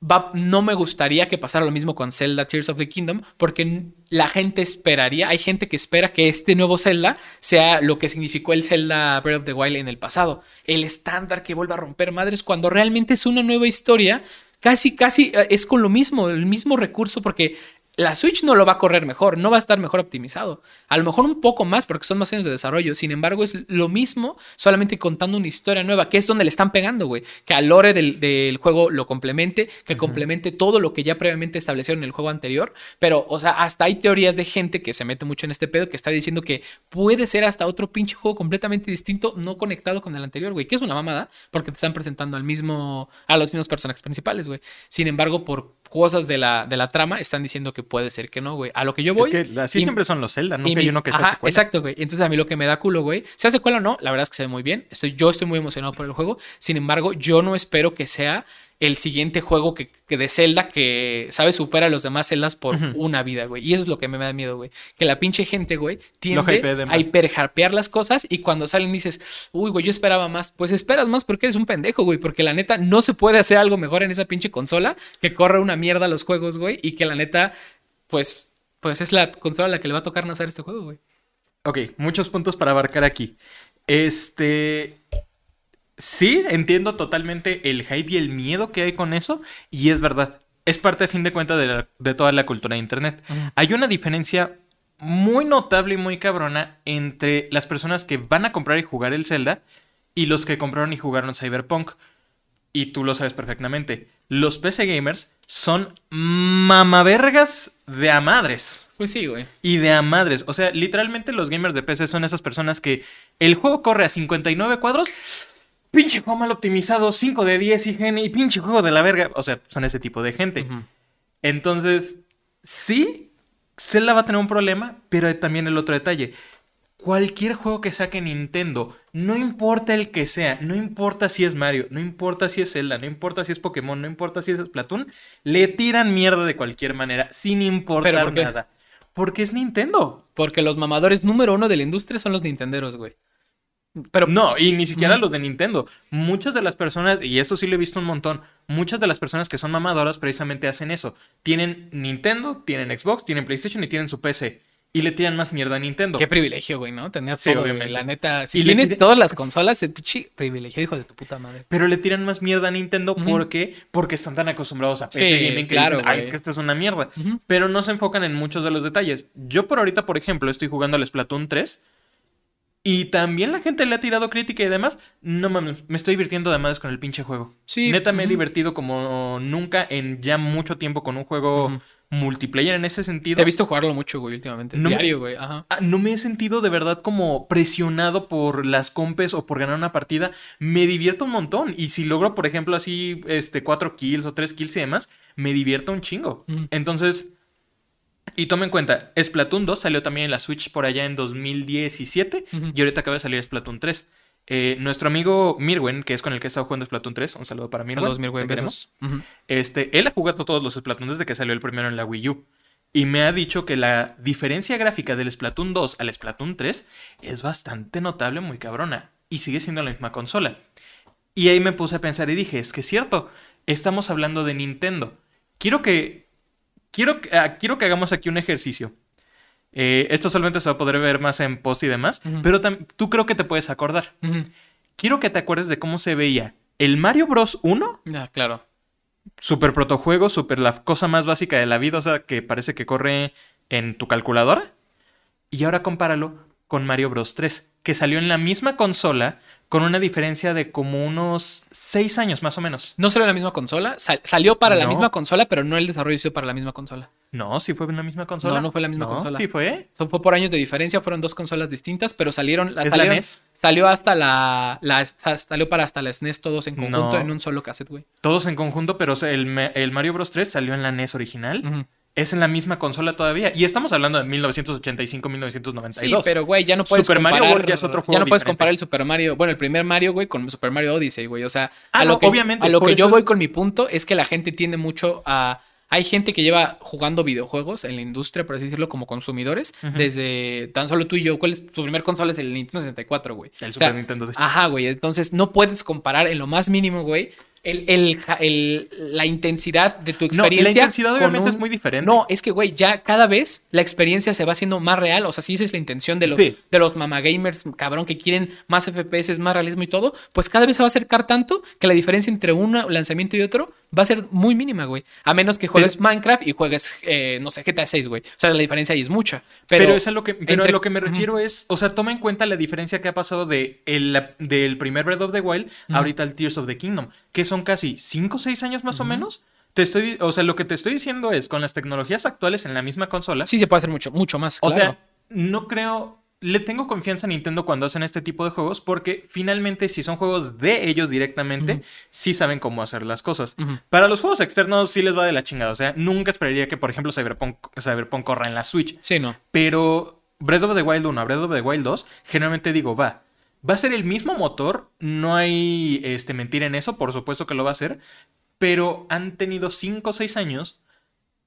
[SPEAKER 2] No me gustaría que pasara lo mismo con Zelda Tears of the Kingdom, porque la gente esperaría, hay gente que espera que este nuevo Zelda sea lo que significó el Zelda Breath of the Wild en el pasado. El estándar que vuelva a romper madres cuando realmente es una nueva historia. Casi, casi eh, es con lo mismo, el mismo recurso, porque la Switch no lo va a correr mejor, no va a estar mejor optimizado. A lo mejor un poco más porque son más años de desarrollo. Sin embargo, es lo mismo, solamente contando una historia nueva, que es donde le están pegando, güey. Que al lore del, del juego lo complemente, que complemente todo lo que ya previamente establecieron en el juego anterior. Pero, o sea, hasta hay teorías de gente que se mete mucho en este pedo que está diciendo que puede ser hasta otro pinche juego completamente distinto, no conectado con el anterior, güey. Que es una mamada, porque te están presentando al mismo, a los mismos personajes principales, güey. Sin embargo, por cosas de la, de la trama, están diciendo que puede ser que no, güey. A lo que yo voy.
[SPEAKER 1] es que así siempre son los Zelda, nunca hay uno que secuela.
[SPEAKER 2] Exacto, güey. Entonces a mí lo que me da culo, güey. Sea secuela o no, la verdad es que se ve muy bien. Estoy, yo estoy muy emocionado por el juego. Sin embargo, yo no espero que sea el siguiente juego que, que de Zelda que, ¿sabes? Supera a los demás Zeldas por una vida, güey. Y eso es lo que me da miedo, güey. Que la pinche gente, güey, tiende
[SPEAKER 1] de
[SPEAKER 2] a hiperharpear las cosas y cuando salen dices, uy, güey, yo esperaba más. Pues esperas más porque eres un pendejo, güey. Porque la neta no se puede hacer algo mejor en esa pinche consola que corre una mierda los juegos, güey. Y que la neta, pues, pues es la consola a la que le va a tocar nacer este juego, güey.
[SPEAKER 1] Ok, muchos puntos para abarcar aquí. Este. Sí, entiendo totalmente el hype y el miedo que hay con eso. Y es verdad. Es parte, a fin de cuentas, de, la- de toda la cultura de Internet. Hay una diferencia muy notable y muy cabrona entre las personas que van a comprar y jugar el Zelda y los que compraron y jugaron Cyberpunk. Y tú lo sabes perfectamente. Los PC gamers son mamavergas de a madres.
[SPEAKER 2] Pues sí, güey.
[SPEAKER 1] Y de a madres. O sea, literalmente los gamers de PC son esas personas que el juego corre a 59 cuadros. Pinche juego mal optimizado, 5 de 10 IGN y pinche juego de la verga. O sea, son ese tipo de gente. Entonces, sí, Zelda va a tener un problema, pero hay también el otro detalle. Cualquier juego que saque Nintendo, no importa el que sea, no importa si es Mario, no importa si es Zelda, no importa si es Pokémon, no importa si es Splatoon, le tiran mierda de cualquier manera, sin importar
[SPEAKER 2] por qué?
[SPEAKER 1] nada. Porque es Nintendo.
[SPEAKER 2] Porque los mamadores número uno de la industria son los Nintenderos, güey. Pero
[SPEAKER 1] No, y ni siquiera los de Nintendo. Muchas de las personas, y esto sí lo he visto un montón, muchas de las personas que son mamadoras precisamente hacen eso. Tienen Nintendo, tienen Xbox, tienen PlayStation y tienen su PC. Y le tiran más mierda a Nintendo.
[SPEAKER 2] qué privilegio, güey, ¿no? Tener
[SPEAKER 1] Sí,
[SPEAKER 2] todo, güey.
[SPEAKER 1] obviamente.
[SPEAKER 2] La neta, si
[SPEAKER 1] Y
[SPEAKER 2] tienes todas las consolas, el pinche privilegio, hijo de tu puta madre.
[SPEAKER 1] Pero le tiran más mierda a Nintendo
[SPEAKER 2] Ujú.
[SPEAKER 1] porque, porque están tan acostumbrados a PC
[SPEAKER 2] Sí,
[SPEAKER 1] Gaming que
[SPEAKER 2] claro,
[SPEAKER 1] dicen, ay, es que esto es una mierda. Pero no se enfocan en muchos de los detalles. Yo por ahorita, por ejemplo, estoy jugando al Splatoon 3 y también la gente le ha tirado crítica y demás. No mames, me estoy divirtiendo además con el pinche juego.
[SPEAKER 2] Sí,
[SPEAKER 1] Neta me he
[SPEAKER 2] ujú.
[SPEAKER 1] divertido como nunca en ya mucho tiempo con un juego. Multiplayer en ese sentido.
[SPEAKER 2] Te he visto jugarlo mucho, güey, últimamente.
[SPEAKER 1] No me-
[SPEAKER 2] Diario, güey. Ajá.
[SPEAKER 1] Ah, No me he sentido de verdad como presionado por las compes o por ganar una partida. Me divierto un montón. Y si logro, por ejemplo, así, este, cuatro kills o tres kills y demás, me divierto un chingo. Entonces, y tome en cuenta, Splatoon 2 salió también en la Switch por allá en 2017
[SPEAKER 2] Ujú.
[SPEAKER 1] y ahorita acaba de salir Splatoon 3. Eh, nuestro amigo Mirwen, que es con el que he estado jugando Splatoon 3, un saludo para Mirwen.
[SPEAKER 2] Saludos. Ujú.
[SPEAKER 1] Este, él ha jugado todos los Splatoon desde que salió el primero en la Wii U. Y me ha dicho que la diferencia gráfica del Splatoon 2 al Splatoon 3 es bastante notable, muy cabrona. Y sigue siendo la misma consola. Y ahí me puse a pensar y dije, es que es cierto, estamos hablando de Nintendo. Quiero que. Quiero, ah, quiero que hagamos aquí un ejercicio. Eh, esto solamente se va a poder ver más en post y demás. Pero tú creo que te puedes acordar. Quiero que te acuerdes de cómo se veía el Mario Bros. 1
[SPEAKER 2] Ya, claro.
[SPEAKER 1] super protojuego, super la cosa más básica de la vida, o sea, que parece que corre en tu calculadora. Y ahora compáralo con Mario Bros 3, que salió en la misma consola con una diferencia de como unos 6 años más o menos.
[SPEAKER 2] No en la misma consola, sal- salió para la misma consola, pero no el desarrollo hizo para la misma consola.
[SPEAKER 1] No, sí fue en la misma consola.
[SPEAKER 2] No, no fue la misma
[SPEAKER 1] No,
[SPEAKER 2] consola.
[SPEAKER 1] Sí fue.
[SPEAKER 2] Son fue por años de diferencia, fueron dos consolas distintas, pero salieron,
[SPEAKER 1] ¿Es la
[SPEAKER 2] salieron-
[SPEAKER 1] NES?
[SPEAKER 2] salió hasta la, la- sa- salió para hasta la SNES todos en conjunto
[SPEAKER 1] No.
[SPEAKER 2] en un solo cassette, güey.
[SPEAKER 1] Todos en conjunto, pero el, Mario Bros 3 salió en la NES original.
[SPEAKER 2] Ujú.
[SPEAKER 1] Es en la misma consola todavía. Y estamos hablando de 1985-1992.
[SPEAKER 2] Sí, pero güey, ya no puedes
[SPEAKER 1] Super Mario
[SPEAKER 2] comparar.
[SPEAKER 1] World ya es otro
[SPEAKER 2] ya
[SPEAKER 1] juego
[SPEAKER 2] no puedes comparar el Super Mario, bueno, el primer Mario, güey, con Super Mario Odyssey, güey. O sea,
[SPEAKER 1] Ah,
[SPEAKER 2] a lo
[SPEAKER 1] no,
[SPEAKER 2] que,
[SPEAKER 1] obviamente,
[SPEAKER 2] a lo que yo voy con mi punto es que la gente tiende mucho a. Hay gente que lleva jugando videojuegos en la industria, por así decirlo, como consumidores, desde tan solo tú y yo. ¿Cuál es tu primer consola? Es el Nintendo 64, güey.
[SPEAKER 1] El
[SPEAKER 2] O sea,
[SPEAKER 1] Super Nintendo. de hecho.
[SPEAKER 2] Ajá, güey. Entonces no puedes comparar en lo más mínimo, güey, el, el, el- la intensidad de tu
[SPEAKER 1] No,
[SPEAKER 2] experiencia.
[SPEAKER 1] la intensidad obviamente
[SPEAKER 2] un-
[SPEAKER 1] es muy diferente.
[SPEAKER 2] No, es que, güey, ya cada vez la experiencia se va haciendo más real. O sea, si esa es la intención de los,
[SPEAKER 1] Sí.
[SPEAKER 2] de los mamagamers, cabrón, que quieren más FPS, más realismo y todo, pues cada vez se va a acercar tanto que la diferencia entre un lanzamiento y otro va a ser muy mínima, güey. A menos que juegues Minecraft y juegues, eh, no sé, GTA 6, güey. O sea, la diferencia ahí es mucha. Pero,
[SPEAKER 1] Pero, es a lo que, pero a lo que me refiero es, o sea, toma en cuenta la diferencia que ha pasado de el, del primer Breath of the Wild ahorita al Tears of the Kingdom, que son casi 5 o 6 años más o menos. Te estoy, o sea, lo que te estoy diciendo es, con las tecnologías actuales en la misma consola,
[SPEAKER 2] Sí se puede hacer mucho, mucho más,
[SPEAKER 1] o
[SPEAKER 2] claro.
[SPEAKER 1] sea, no creo, le tengo confianza a Nintendo cuando hacen este tipo de juegos, porque finalmente si son juegos de ellos directamente, sí saben cómo hacer las cosas. Para los juegos externos sí les va de la chingada, o sea, nunca esperaría que, por ejemplo, Cyberpunk, Cyberpunk corra en la Switch.
[SPEAKER 2] Sí, no.
[SPEAKER 1] Pero Breath of the Wild 1 a Breath of the Wild 2, generalmente digo, va. Va a ser el mismo motor, no hay este, mentira en eso, por supuesto que lo va a hacer, pero han tenido 5 o 6 años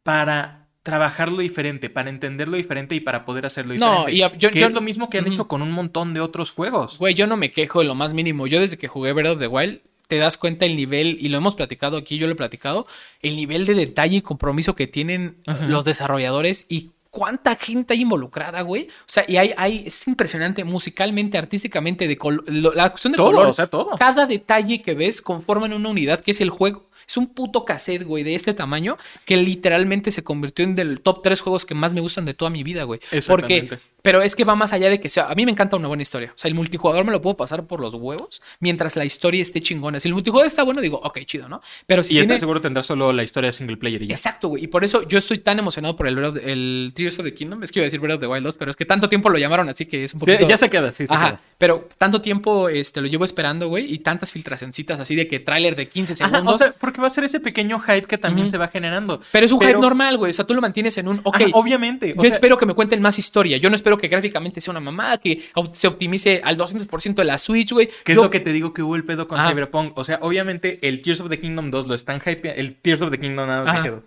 [SPEAKER 1] para trabajarlo diferente, para entenderlo diferente y para poder hacerlo
[SPEAKER 2] No,
[SPEAKER 1] diferente.
[SPEAKER 2] y a- yo-
[SPEAKER 1] que
[SPEAKER 2] yo-
[SPEAKER 1] es lo mismo que han hecho con un montón de otros juegos.
[SPEAKER 2] Güey, yo no me quejo de lo más mínimo. Yo desde que jugué Breath of the Wild, te das cuenta el nivel, y lo hemos platicado aquí, yo lo he platicado, el nivel de detalle y compromiso que tienen
[SPEAKER 1] Ajá.
[SPEAKER 2] los desarrolladores y cuánta gente hay involucrada, güey. O sea, y hay, hay, es impresionante musicalmente, artísticamente, de col- lo- la cuestión de
[SPEAKER 1] Todo,
[SPEAKER 2] color.
[SPEAKER 1] o sea, todo.
[SPEAKER 2] Cada detalle que ves conforman una unidad que es el juego. Es un puto cassette, güey, de este tamaño que literalmente se convirtió en del top 3 juegos que más me gustan de toda mi vida, güey. Porque,
[SPEAKER 1] Exactamente.
[SPEAKER 2] pero es que va más allá de que sea. A mí me encanta una buena historia. O sea, el multijugador me lo puedo pasar por los huevos mientras la historia esté chingona. Si el multijugador está bueno, digo, ok, chido, ¿no? Pero si
[SPEAKER 1] y
[SPEAKER 2] tiene.
[SPEAKER 1] este seguro tendrá solo la historia de single player y ya.
[SPEAKER 2] Exacto, güey. Y por eso yo estoy tan emocionado por el, Breath of- el Tears of the Kingdom. Es que iba a decir Breath of the Wild 2, pero es que tanto tiempo lo llamaron así que es un
[SPEAKER 1] Sí,
[SPEAKER 2] poquito.
[SPEAKER 1] ya se queda, sí, se
[SPEAKER 2] Ajá,
[SPEAKER 1] queda.
[SPEAKER 2] pero tanto tiempo este, lo llevo esperando, güey, y tantas filtracioncitas así de que tráiler de 15
[SPEAKER 1] Ajá,
[SPEAKER 2] segundos.
[SPEAKER 1] o sea, porque va a ser ese pequeño hype que también se va generando.
[SPEAKER 2] Pero es un hype normal, güey. O sea, tú lo mantienes en un. Ok.
[SPEAKER 1] Obviamente.
[SPEAKER 2] Yo espero que me cuenten más historia. Yo no espero que gráficamente sea una mamada, que se optimice al 200% de la Switch, güey.
[SPEAKER 1] ¿Qué
[SPEAKER 2] yo...
[SPEAKER 1] es lo que te digo que hubo el pedo con. Cyberpunk? O sea, obviamente el Tears of the Kingdom 2 lo están hype. El Tears of the Kingdom 2.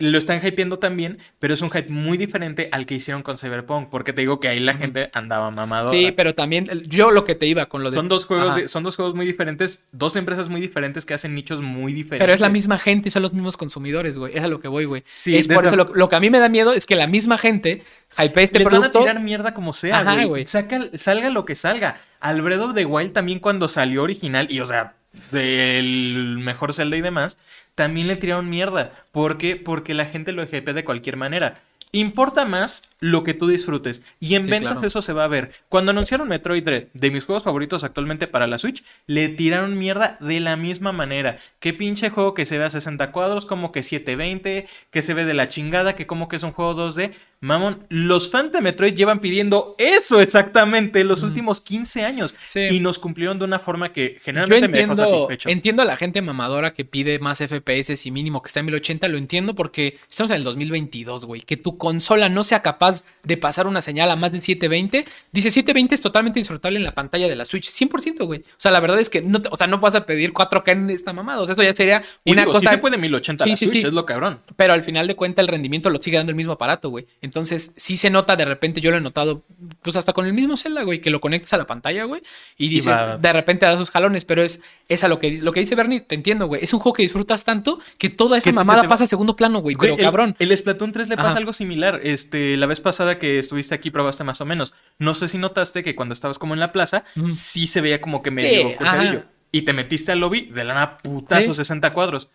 [SPEAKER 1] Lo están hypeando también, pero es un hype muy diferente al que hicieron con Cyberpunk. Porque te digo que ahí la gente andaba mamado.
[SPEAKER 2] Sí, pero también yo lo que te iba con lo de.
[SPEAKER 1] Son dos juegos, de- son dos juegos muy diferentes, dos empresas muy diferentes que hacen nichos muy diferentes.
[SPEAKER 2] Pero es la misma gente y son los mismos consumidores, güey. Es a lo que voy, güey.
[SPEAKER 1] Sí,
[SPEAKER 2] es por eso lo, lo que a mí me da miedo es que la misma gente hypee este
[SPEAKER 1] Les van a
[SPEAKER 2] producto.
[SPEAKER 1] tirar mierda como sea,
[SPEAKER 2] Ajá,
[SPEAKER 1] güey. Salga lo que salga. Al Breath of the Wild también cuando salió original, y o sea, del mejor Zelda y demás, también le tiraron mierda. ¿Por qué? Porque la gente lo hypea de cualquier manera. Importa más lo que tú disfrutes. Y en
[SPEAKER 2] Sí,
[SPEAKER 1] ventas
[SPEAKER 2] claro.
[SPEAKER 1] eso se va a ver. Cuando anunciaron Metroid Dread, de mis juegos favoritos actualmente para la Switch, le tiraron mierda de la misma manera. Qué pinche juego que se ve a 60 cuadros, como que 720, que se ve de la chingada, que como que es un juego 2D. Mamón, los fans de Metroid llevan pidiendo eso exactamente los últimos 15 años.
[SPEAKER 2] Sí.
[SPEAKER 1] Y nos cumplieron de una forma que generalmente me dejó satisfecho.
[SPEAKER 2] entiendo a la gente mamadora que pide más FPS y mínimo que está en 1080, lo entiendo porque estamos en el 2022, güey. Que tu consola no sea capaz de pasar una señal a más de 720. Dice 720 es totalmente disfrutable en la pantalla de la Switch, 100%, güey. O sea, la verdad es que no, te- o sea, no vas a pedir 4K en esta mamada. O sea, eso ya sería una
[SPEAKER 1] digo,
[SPEAKER 2] cosa.
[SPEAKER 1] sí se puede 1080
[SPEAKER 2] Sí,
[SPEAKER 1] la
[SPEAKER 2] sí,
[SPEAKER 1] Switch, es lo cabrón.
[SPEAKER 2] Pero al final de cuentas el rendimiento lo sigue dando el mismo aparato, güey. Entonces sí se nota de repente, yo lo he notado, pues hasta con el mismo Zelda, güey, que lo conectas a la pantalla, güey. Y dices, de repente da sus jalones, pero es, es a lo que, lo que dice Bernie, te entiendo, güey. Es un juego que disfrutas tanto que toda esa mamada
[SPEAKER 1] te
[SPEAKER 2] pasa a segundo plano, güey. Pero
[SPEAKER 1] el-
[SPEAKER 2] cabrón.
[SPEAKER 1] El, Splatoon 3 le pasa
[SPEAKER 2] Ajá.
[SPEAKER 1] algo similar. Este, la vez pasada que estuviste aquí probaste más o menos. No sé si notaste que cuando estabas como en la plaza, sí se veía como que
[SPEAKER 2] Sí,
[SPEAKER 1] medio
[SPEAKER 2] ajá.
[SPEAKER 1] Y te metiste al lobby de la nada putazo,
[SPEAKER 2] Sí.
[SPEAKER 1] 60 cuadros.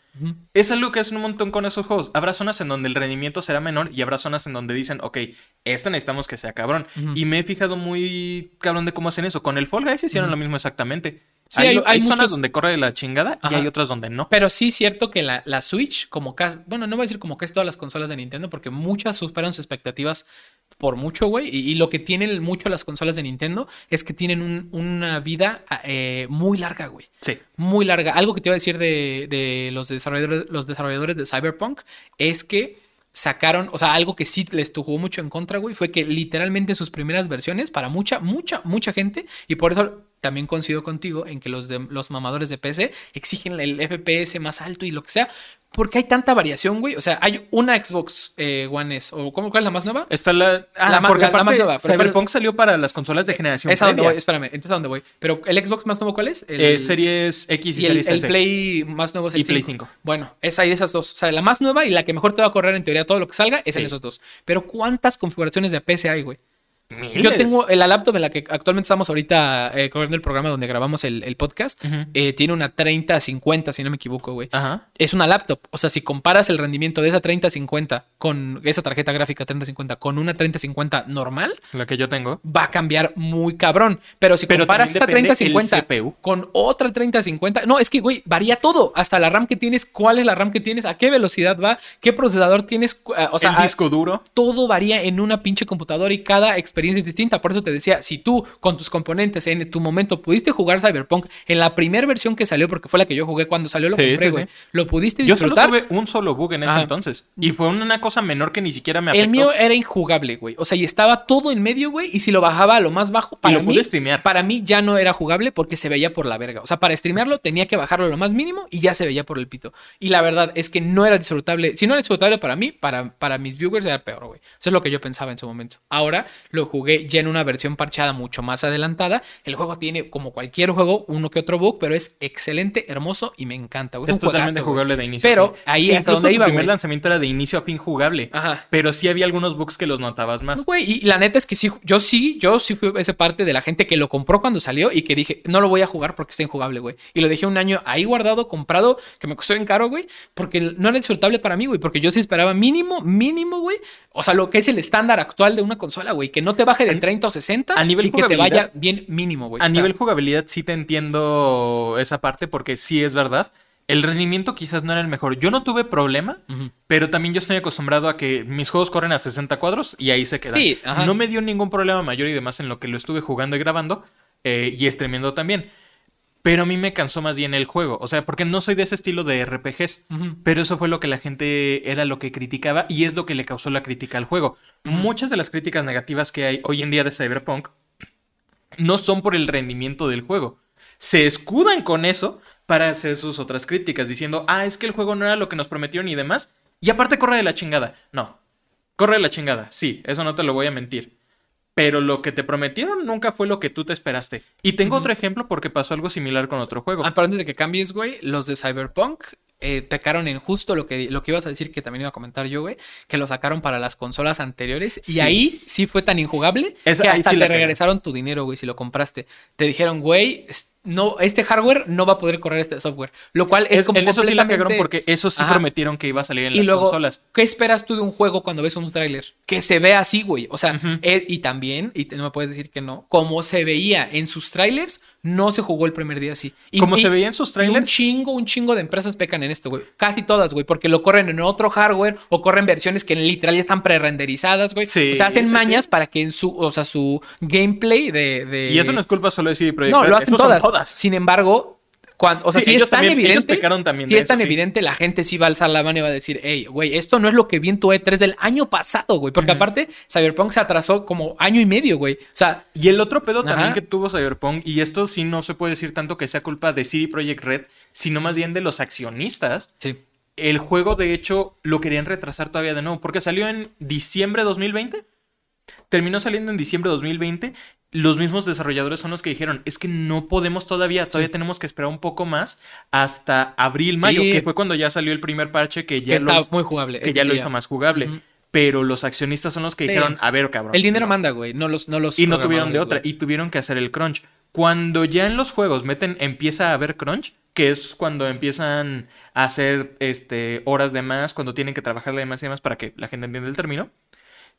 [SPEAKER 1] Es algo que hacen un montón con esos juegos. Habrá zonas en donde el rendimiento será menor y habrá zonas en donde dicen, ok, esta necesitamos que sea cabrón. Y me he fijado muy cabrón de cómo hacen eso. Con el Fall Guys hicieron lo mismo exactamente.
[SPEAKER 2] Sí,
[SPEAKER 1] hay
[SPEAKER 2] hay-
[SPEAKER 1] hay
[SPEAKER 2] hay
[SPEAKER 1] zonas donde corre la chingada y hay otras donde no.
[SPEAKER 2] Pero sí es cierto que la, la Switch, como casi, bueno, no voy a decir como casi todas las consolas de Nintendo, porque muchas superan sus expectativas por mucho, güey. Y, y lo que tienen mucho las consolas de Nintendo es que tienen un- una vida eh, muy larga, güey.
[SPEAKER 1] Sí.
[SPEAKER 2] Muy larga. Algo que te iba a decir de, de los, desarrolladores, los desarrolladores de Cyberpunk es que sacaron, o sea, algo que sí les jugó mucho en contra, güey, fue que literalmente sus primeras versiones, para mucha, mucha, mucha gente, y por eso también coincido contigo en que los, de, los mamadores de PC exigen el FPS más alto y lo que sea, porque hay tanta variación, güey. O sea, hay una Xbox eh, One S, o ¿cómo, ¿cuál es la más nueva?
[SPEAKER 1] Está la. Ah,
[SPEAKER 2] La
[SPEAKER 1] porque
[SPEAKER 2] la- más nueva, pero
[SPEAKER 1] Cyberpunk salió para las consolas de generación.
[SPEAKER 2] Es a donde voy, espérame, entonces a dónde voy. Pero el Xbox más nuevo, ¿cuál es? El,
[SPEAKER 1] Eh, series X y,
[SPEAKER 2] y el,
[SPEAKER 1] Series
[SPEAKER 2] el
[SPEAKER 1] S.
[SPEAKER 2] Play más nuevo es el
[SPEAKER 1] Y Play
[SPEAKER 2] 5.
[SPEAKER 1] 5.
[SPEAKER 2] Bueno, es ahí de esas dos. O sea, la más nueva y la que mejor te va a correr en teoría todo lo que salga es en esos dos. Pero ¿cuántas configuraciones de PC hay, güey?
[SPEAKER 1] Miles.
[SPEAKER 2] Yo tengo en la laptop en la que actualmente estamos ahorita eh, corriendo el programa donde grabamos el, el podcast. Eh, tiene una 3050, si no me equivoco, güey.
[SPEAKER 1] Ajá.
[SPEAKER 2] Es una laptop. O sea, si comparas el rendimiento de esa 3050 con esa tarjeta gráfica 3050 con una 3050 normal,
[SPEAKER 1] La que yo tengo.
[SPEAKER 2] va a cambiar muy cabrón. Pero si
[SPEAKER 1] Pero
[SPEAKER 2] comparas esa
[SPEAKER 1] también depende el
[SPEAKER 2] 3050
[SPEAKER 1] CPU.
[SPEAKER 2] con otra 3050, no, es que, güey, varía todo. Hasta la RAM que tienes, cuál es la RAM que tienes, a qué velocidad va, qué procesador tienes. ah, O sea,
[SPEAKER 1] el disco duro.
[SPEAKER 2] todo varía en una pinche computadora y cada experiencia es distinta. Por eso te decía, si tú con tus componentes en tu momento pudiste jugar Cyberpunk en la primera versión que salió, porque fue la que yo jugué cuando salió, lo
[SPEAKER 1] Sí,
[SPEAKER 2] compré, güey.
[SPEAKER 1] sí.
[SPEAKER 2] Lo pudiste
[SPEAKER 1] Yo solo
[SPEAKER 2] disfrutar.
[SPEAKER 1] tuve un solo bug en ese
[SPEAKER 2] Ajá.
[SPEAKER 1] entonces. Y fue una cosa menor que ni siquiera me afectó.
[SPEAKER 2] El mío era injugable, güey. O sea, y estaba todo en medio, güey. Y si lo bajaba a lo más bajo, para
[SPEAKER 1] lo
[SPEAKER 2] mí,
[SPEAKER 1] pude streamear.
[SPEAKER 2] para mí ya no era jugable porque se veía por la verga. O sea, para streamearlo tenía que bajarlo a lo más mínimo y ya se veía por el pito. Y la verdad es que no era disfrutable. Si no era disfrutable para mí, para, para mis viewers era peor, güey. Eso es lo que yo pensaba en su momento. Ahora lo jugué ya en una versión parchada mucho más adelantada. El juego tiene, como cualquier juego, uno que otro bug, pero es excelente, hermoso y me encanta. güey.
[SPEAKER 1] Es
[SPEAKER 2] un
[SPEAKER 1] totalmente
[SPEAKER 2] juegazo,
[SPEAKER 1] jugable de inicio.
[SPEAKER 2] Pero ahí
[SPEAKER 1] E
[SPEAKER 2] hasta donde iba,
[SPEAKER 1] primer
[SPEAKER 2] güey.
[SPEAKER 1] lanzamiento era de inicio a fin jugable.
[SPEAKER 2] Ajá.
[SPEAKER 1] Pero sí había algunos bugs que los notabas más.
[SPEAKER 2] No, güey, y la neta es que sí, yo sí, yo sí fui esa parte de la gente que lo compró cuando salió y que dije, no lo voy a jugar porque está injugable, güey. Y lo dejé un año ahí guardado, comprado, que me costó en caro, güey, porque no era disfrutable para mí, güey, porque yo sí esperaba mínimo, mínimo, güey. O sea, lo que es el estándar actual de una consola, güey, que no te baje de 30 o 60
[SPEAKER 1] a nivel
[SPEAKER 2] y que te vaya bien mínimo, güey.
[SPEAKER 1] A
[SPEAKER 2] O sea,
[SPEAKER 1] nivel jugabilidad sí te entiendo esa parte porque sí es verdad. El rendimiento quizás no era el mejor. Yo no tuve problema, pero también yo estoy acostumbrado a que mis juegos corren a 60 cuadros y ahí se quedan.
[SPEAKER 2] Sí,
[SPEAKER 1] no me dio ningún problema mayor y demás en lo que lo estuve jugando y grabando eh, y streamiendo también. Pero a mí me cansó más bien el juego. O sea, porque no soy de ese estilo de RPGs. Pero eso fue lo que la gente era lo que criticaba y es lo que le causó la crítica al juego. Muchas de las críticas negativas que hay hoy en día de Cyberpunk no son por el rendimiento del juego. Se escudan con eso para hacer sus otras críticas, diciendo, ah, es que el juego no era lo que nos prometieron y demás. Y aparte corre de la chingada. No, corre de la chingada. Sí, eso no te lo voy a mentir. Pero lo que te prometieron nunca fue lo que tú te esperaste. Y tengo otro ejemplo porque pasó algo similar con otro juego.
[SPEAKER 2] Ah, pero antes de que cambies, güey, los de Cyberpunk eh, pecaron en justo lo que, lo que ibas a decir, que también iba a comentar yo, güey, que lo sacaron para las consolas anteriores. Y ahí sí fue tan injugable
[SPEAKER 1] Esa-
[SPEAKER 2] que hasta
[SPEAKER 1] sí
[SPEAKER 2] te regresaron tu dinero, güey, si lo compraste. Te dijeron, güey, no, este hardware no va a poder correr este software. Lo cual es,
[SPEAKER 1] Es-
[SPEAKER 2] como
[SPEAKER 1] en eso sí la cagaron
[SPEAKER 2] completamente-
[SPEAKER 1] porque eso sí
[SPEAKER 2] Ajá.
[SPEAKER 1] prometieron que iba a salir en
[SPEAKER 2] Y
[SPEAKER 1] las
[SPEAKER 2] luego,
[SPEAKER 1] consolas.
[SPEAKER 2] ¿qué esperas tú de un juego cuando ves un tráiler? Que se vea así, güey. O sea, eh, y también, y te- no me puedes decir que no, como se veía en sus trailers, no se jugó el primer día así. Y-
[SPEAKER 1] Como
[SPEAKER 2] y-
[SPEAKER 1] se veía en sus
[SPEAKER 2] y un
[SPEAKER 1] trailers,
[SPEAKER 2] chingo, un chingo de empresas pecan en esto, güey. Casi todas, güey, porque lo corren en otro hardware o corren versiones que literal ya están pre-renderizadas, güey.
[SPEAKER 1] Sí,
[SPEAKER 2] o sea, hacen
[SPEAKER 1] sí, sí.
[SPEAKER 2] mañas para que en su, o sea, su gameplay de... de-
[SPEAKER 1] y eso no es culpa solo de CD Projekt
[SPEAKER 2] no, lo hacen
[SPEAKER 1] son
[SPEAKER 2] todas. Sin embargo, cuando, o sea,
[SPEAKER 1] Sí,
[SPEAKER 2] si
[SPEAKER 1] ellos
[SPEAKER 2] es tan
[SPEAKER 1] también-
[SPEAKER 2] evidente,
[SPEAKER 1] también
[SPEAKER 2] si es tan
[SPEAKER 1] sí.
[SPEAKER 2] evidente, la gente sí va a alzar la mano y va a decir, hey, güey, esto no es lo que vi en tu E3 del año pasado, güey. Porque aparte, Cyberpunk se atrasó como año y medio, güey. O sea,
[SPEAKER 1] Y el otro pedo también que tuvo Cyberpunk, y esto sí no se puede decir tanto que sea culpa de CD Projekt Red, sino más bien de los accionistas.
[SPEAKER 2] sí.
[SPEAKER 1] El juego, de hecho, lo querían retrasar todavía de nuevo, porque salió en diciembre de 2020. Terminó saliendo en diciembre de 2020. Los mismos desarrolladores son los que dijeron, es que no podemos todavía, todavía tenemos que esperar un poco más hasta abril, mayo,
[SPEAKER 2] Sí.
[SPEAKER 1] que fue cuando ya salió el primer parche que
[SPEAKER 2] que
[SPEAKER 1] ya,
[SPEAKER 2] está
[SPEAKER 1] los-
[SPEAKER 2] muy jugable.
[SPEAKER 1] que ya lo hizo más jugable. Pero los accionistas son los que
[SPEAKER 2] Sí.
[SPEAKER 1] dijeron, a ver, cabrón.
[SPEAKER 2] El dinero
[SPEAKER 1] no".
[SPEAKER 2] manda, güey. No los, no los
[SPEAKER 1] Y no tuvieron de otra. Y tuvieron que hacer el crunch. Cuando ya en los juegos meten, empieza a haber crunch, que es cuando empiezan a hacer este, horas de más, cuando tienen que trabajar de más y demás para que la gente entienda el término.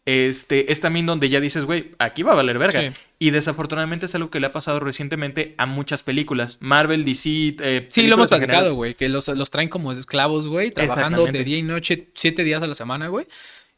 [SPEAKER 1] Este, es también donde ya dices, güey, aquí va a valer verga.
[SPEAKER 2] Sí.
[SPEAKER 1] Y desafortunadamente es algo que le ha pasado recientemente a muchas películas. Marvel, DC. eh,
[SPEAKER 2] Sí, lo hemos platicado, güey. Que los, los traen como esclavos, güey. Trabajando de día y noche, siete días a la semana, güey.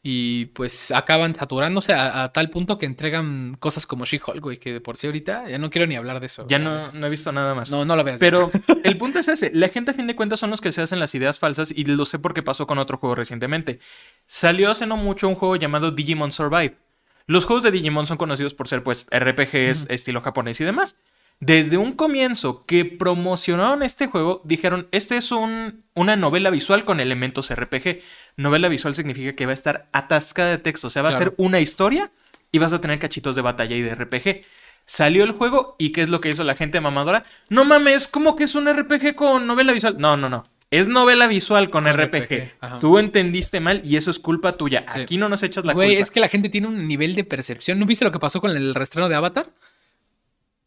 [SPEAKER 2] Y pues acaban saturándose a, a tal punto que entregan cosas como She-Hulk, güey. Que de por sí ahorita ya no quiero ni hablar de eso.
[SPEAKER 1] Ya no, no he visto nada más.
[SPEAKER 2] No, no lo veas.
[SPEAKER 1] Pero el punto es ese. La gente a fin de cuentas son los que se hacen las ideas falsas y lo sé porque pasó con otro juego recientemente. Salió hace no mucho un juego llamado Digimon Survive. Los juegos de Digimon son conocidos por ser pues RPGs, estilo japonés y demás. Desde un comienzo que promocionaron este juego, dijeron, este es un, una novela visual con elementos RPG. Novela visual significa que va a estar atascada de texto, o sea, va a ser una historia y vas a tener cachitos de batalla y de RPG. Salió el juego y ¿qué es lo que hizo la gente mamadora? No mames, ¿cómo que es un RPG con novela visual? No, no, no. Es novela visual con,
[SPEAKER 2] Con
[SPEAKER 1] RPG. Tú entendiste mal y eso es culpa tuya.
[SPEAKER 2] Sí.
[SPEAKER 1] Aquí no nos echas la
[SPEAKER 2] Güey,
[SPEAKER 1] culpa.
[SPEAKER 2] es que la gente tiene un nivel de percepción. ¿No viste lo que pasó con el reestreno de Avatar?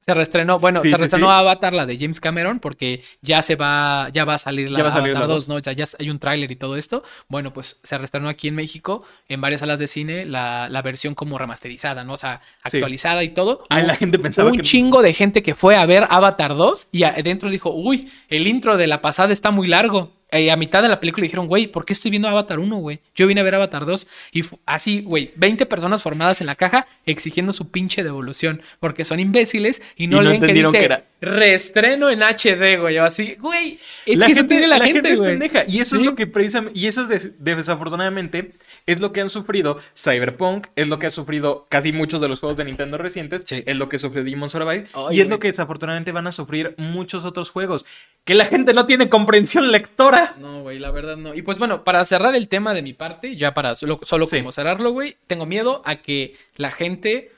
[SPEAKER 2] Se reestrenó, bueno,
[SPEAKER 1] Sí,
[SPEAKER 2] se reestrenó
[SPEAKER 1] sí.
[SPEAKER 2] Avatar, la de James Cameron, porque ya se va, ya va a salir la
[SPEAKER 1] Ya va a salir
[SPEAKER 2] Avatar
[SPEAKER 1] la
[SPEAKER 2] 2, ¿no? O sea, ya hay un tráiler y todo esto. Bueno, pues se reestrenó aquí en México, en varias salas de cine, la, la versión como remasterizada, ¿no? O sea, actualizada y todo.
[SPEAKER 1] Ay,
[SPEAKER 2] Hubo-
[SPEAKER 1] la gente pensaba
[SPEAKER 2] un
[SPEAKER 1] que-
[SPEAKER 2] chingo de gente que fue a ver Avatar 2 y adentro dijo, uy, el intro de la pasada está muy largo. Y a mitad de la película dijeron, güey, ¿por qué estoy viendo Avatar 1, güey? Yo vine a ver Avatar 2. Y así, güey, 20 personas formadas en la caja exigiendo su pinche devolución. Porque son imbéciles y no,
[SPEAKER 1] Y no
[SPEAKER 2] leen que
[SPEAKER 1] entendieron
[SPEAKER 2] dice
[SPEAKER 1] que era-
[SPEAKER 2] reestreno en HD, güey. Así, güey, es
[SPEAKER 1] la
[SPEAKER 2] que eso
[SPEAKER 1] gente,
[SPEAKER 2] tiene la,
[SPEAKER 1] la
[SPEAKER 2] gente,
[SPEAKER 1] es
[SPEAKER 2] güey.
[SPEAKER 1] pendeja. Y eso
[SPEAKER 2] Sí.
[SPEAKER 1] es lo que precisamente. Y eso es des- desafortunadamente. Es lo que han sufrido Cyberpunk. Es lo que ha sufrido casi muchos de los juegos de Nintendo recientes.
[SPEAKER 2] Sí.
[SPEAKER 1] Es lo que sufrió Demon Survive. Y es
[SPEAKER 2] güey.
[SPEAKER 1] lo que desafortunadamente van a sufrir muchos otros juegos. Que la gente no tiene comprensión lectora.
[SPEAKER 2] No, güey, la verdad no. Y pues bueno, para cerrar el tema de mi parte, ya para solo, solo
[SPEAKER 1] Sí.
[SPEAKER 2] como cerrarlo, güey, tengo miedo a que la gente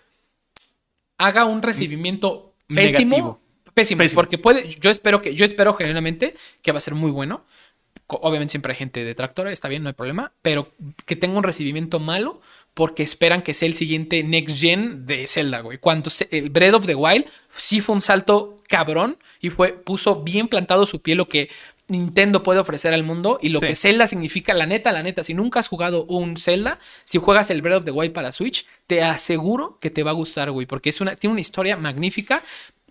[SPEAKER 2] haga un recibimiento.
[SPEAKER 1] Negativo.
[SPEAKER 2] Pésimo,
[SPEAKER 1] Pésimo.
[SPEAKER 2] porque puede, yo espero que, yo espero genuinamente que va a ser muy bueno. Obviamente siempre hay gente detractora, está bien, no hay problema, pero que tenga un recibimiento malo porque esperan que sea el siguiente next gen de Zelda, güey. Cuando se- el Breath of the Wild sí fue un salto cabrón y fue puso bien plantado su pie lo que Nintendo puede ofrecer al mundo y lo
[SPEAKER 1] Sí.
[SPEAKER 2] que Zelda significa, la neta, la neta, si nunca has jugado un Zelda, si juegas el Breath of the Wild para Switch, te aseguro que te va a gustar, güey, porque es una, tiene una historia magnífica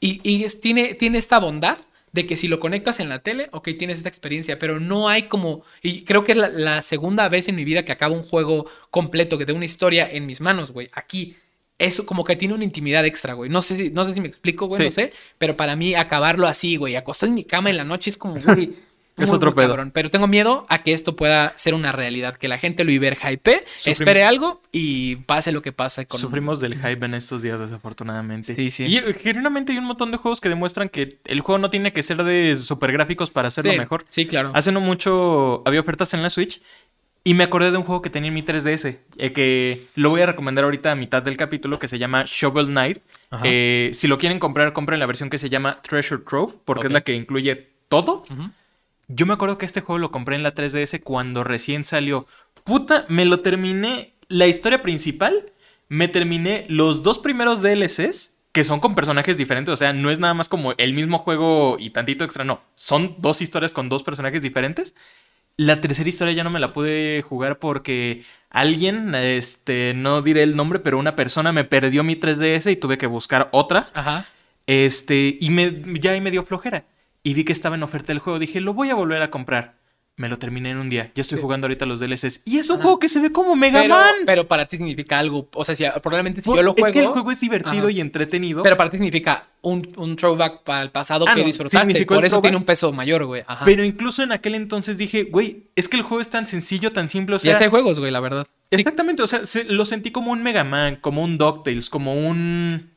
[SPEAKER 2] y, y es- tiene, tiene esta bondad de que si lo conectas en la tele, ok, tienes esta experiencia, pero no hay como, y creo que es la, la segunda vez en mi vida que acabo un juego completo, que tengo una historia en mis manos, güey, aquí. eso como que tiene una intimidad extra, güey. No sé si, no sé si me explico, güey,
[SPEAKER 1] Sí.
[SPEAKER 2] no sé. Pero para mí, acabarlo así, güey, acostado en mi cama en la noche es como, güey.
[SPEAKER 1] Es
[SPEAKER 2] muy,
[SPEAKER 1] otro
[SPEAKER 2] muy
[SPEAKER 1] pedo.
[SPEAKER 2] cabrón. Pero tengo miedo a que esto pueda ser una realidad, que la gente lo hype, espere algo y pase lo que pase con
[SPEAKER 1] Sufrimos del hype en estos días, desafortunadamente.
[SPEAKER 2] Sí, sí.
[SPEAKER 1] Y eh, genuinamente hay un montón de juegos que demuestran que el juego no tiene que ser de super gráficos para hacerlo
[SPEAKER 2] Sí,
[SPEAKER 1] mejor.
[SPEAKER 2] Sí, claro.
[SPEAKER 1] Hace no mucho había ofertas en la Switch y me acordé de un juego que tenía en mi 3DS, eh, que lo voy a recomendar ahorita a mitad del capítulo, que se llama Shovel Knight. Eh, si lo quieren comprar, compren la versión que se llama Treasure Trove, porque es la que incluye todo.
[SPEAKER 2] Ujú.
[SPEAKER 1] Yo me acuerdo que este juego lo compré en la 3DS cuando recién salió. Puta, me lo terminé. La historia principal, me terminé los dos primeros DLCs, que son con personajes diferentes. O sea, no es nada más como el mismo juego y tantito extra, no. Son dos historias con dos personajes diferentes. La tercera historia ya no me la pude jugar porque alguien, este, no diré el nombre, pero una persona me perdió mi 3DS y tuve que buscar otra.
[SPEAKER 2] Ajá.
[SPEAKER 1] Este, y me, ya ahí me dio flojera. Y vi que estaba en oferta el juego. Dije, lo voy a volver a comprar. Me lo terminé en un día. Ya estoy
[SPEAKER 2] Sí.
[SPEAKER 1] jugando ahorita los DLCs. Y es un
[SPEAKER 2] Ajá.
[SPEAKER 1] juego que se ve como Mega
[SPEAKER 2] Pero,
[SPEAKER 1] Man.
[SPEAKER 2] pero para ti significa algo. O sea, si, probablemente si yo lo
[SPEAKER 1] es
[SPEAKER 2] juego.
[SPEAKER 1] que el juego es divertido
[SPEAKER 2] Ajá.
[SPEAKER 1] y entretenido.
[SPEAKER 2] Pero para ti significa un, un throwback para el pasado
[SPEAKER 1] Ah,
[SPEAKER 2] que
[SPEAKER 1] no,
[SPEAKER 2] disfrutaste. Por eso tiene un peso mayor, güey. Ajá.
[SPEAKER 1] Pero incluso en aquel entonces dije, güey, es que el juego es tan sencillo, tan simple. O
[SPEAKER 2] ya
[SPEAKER 1] sea,
[SPEAKER 2] hay juegos, güey, la verdad.
[SPEAKER 1] exactamente. O sea, se- lo sentí como un Mega Man, como un DuckTales, como un.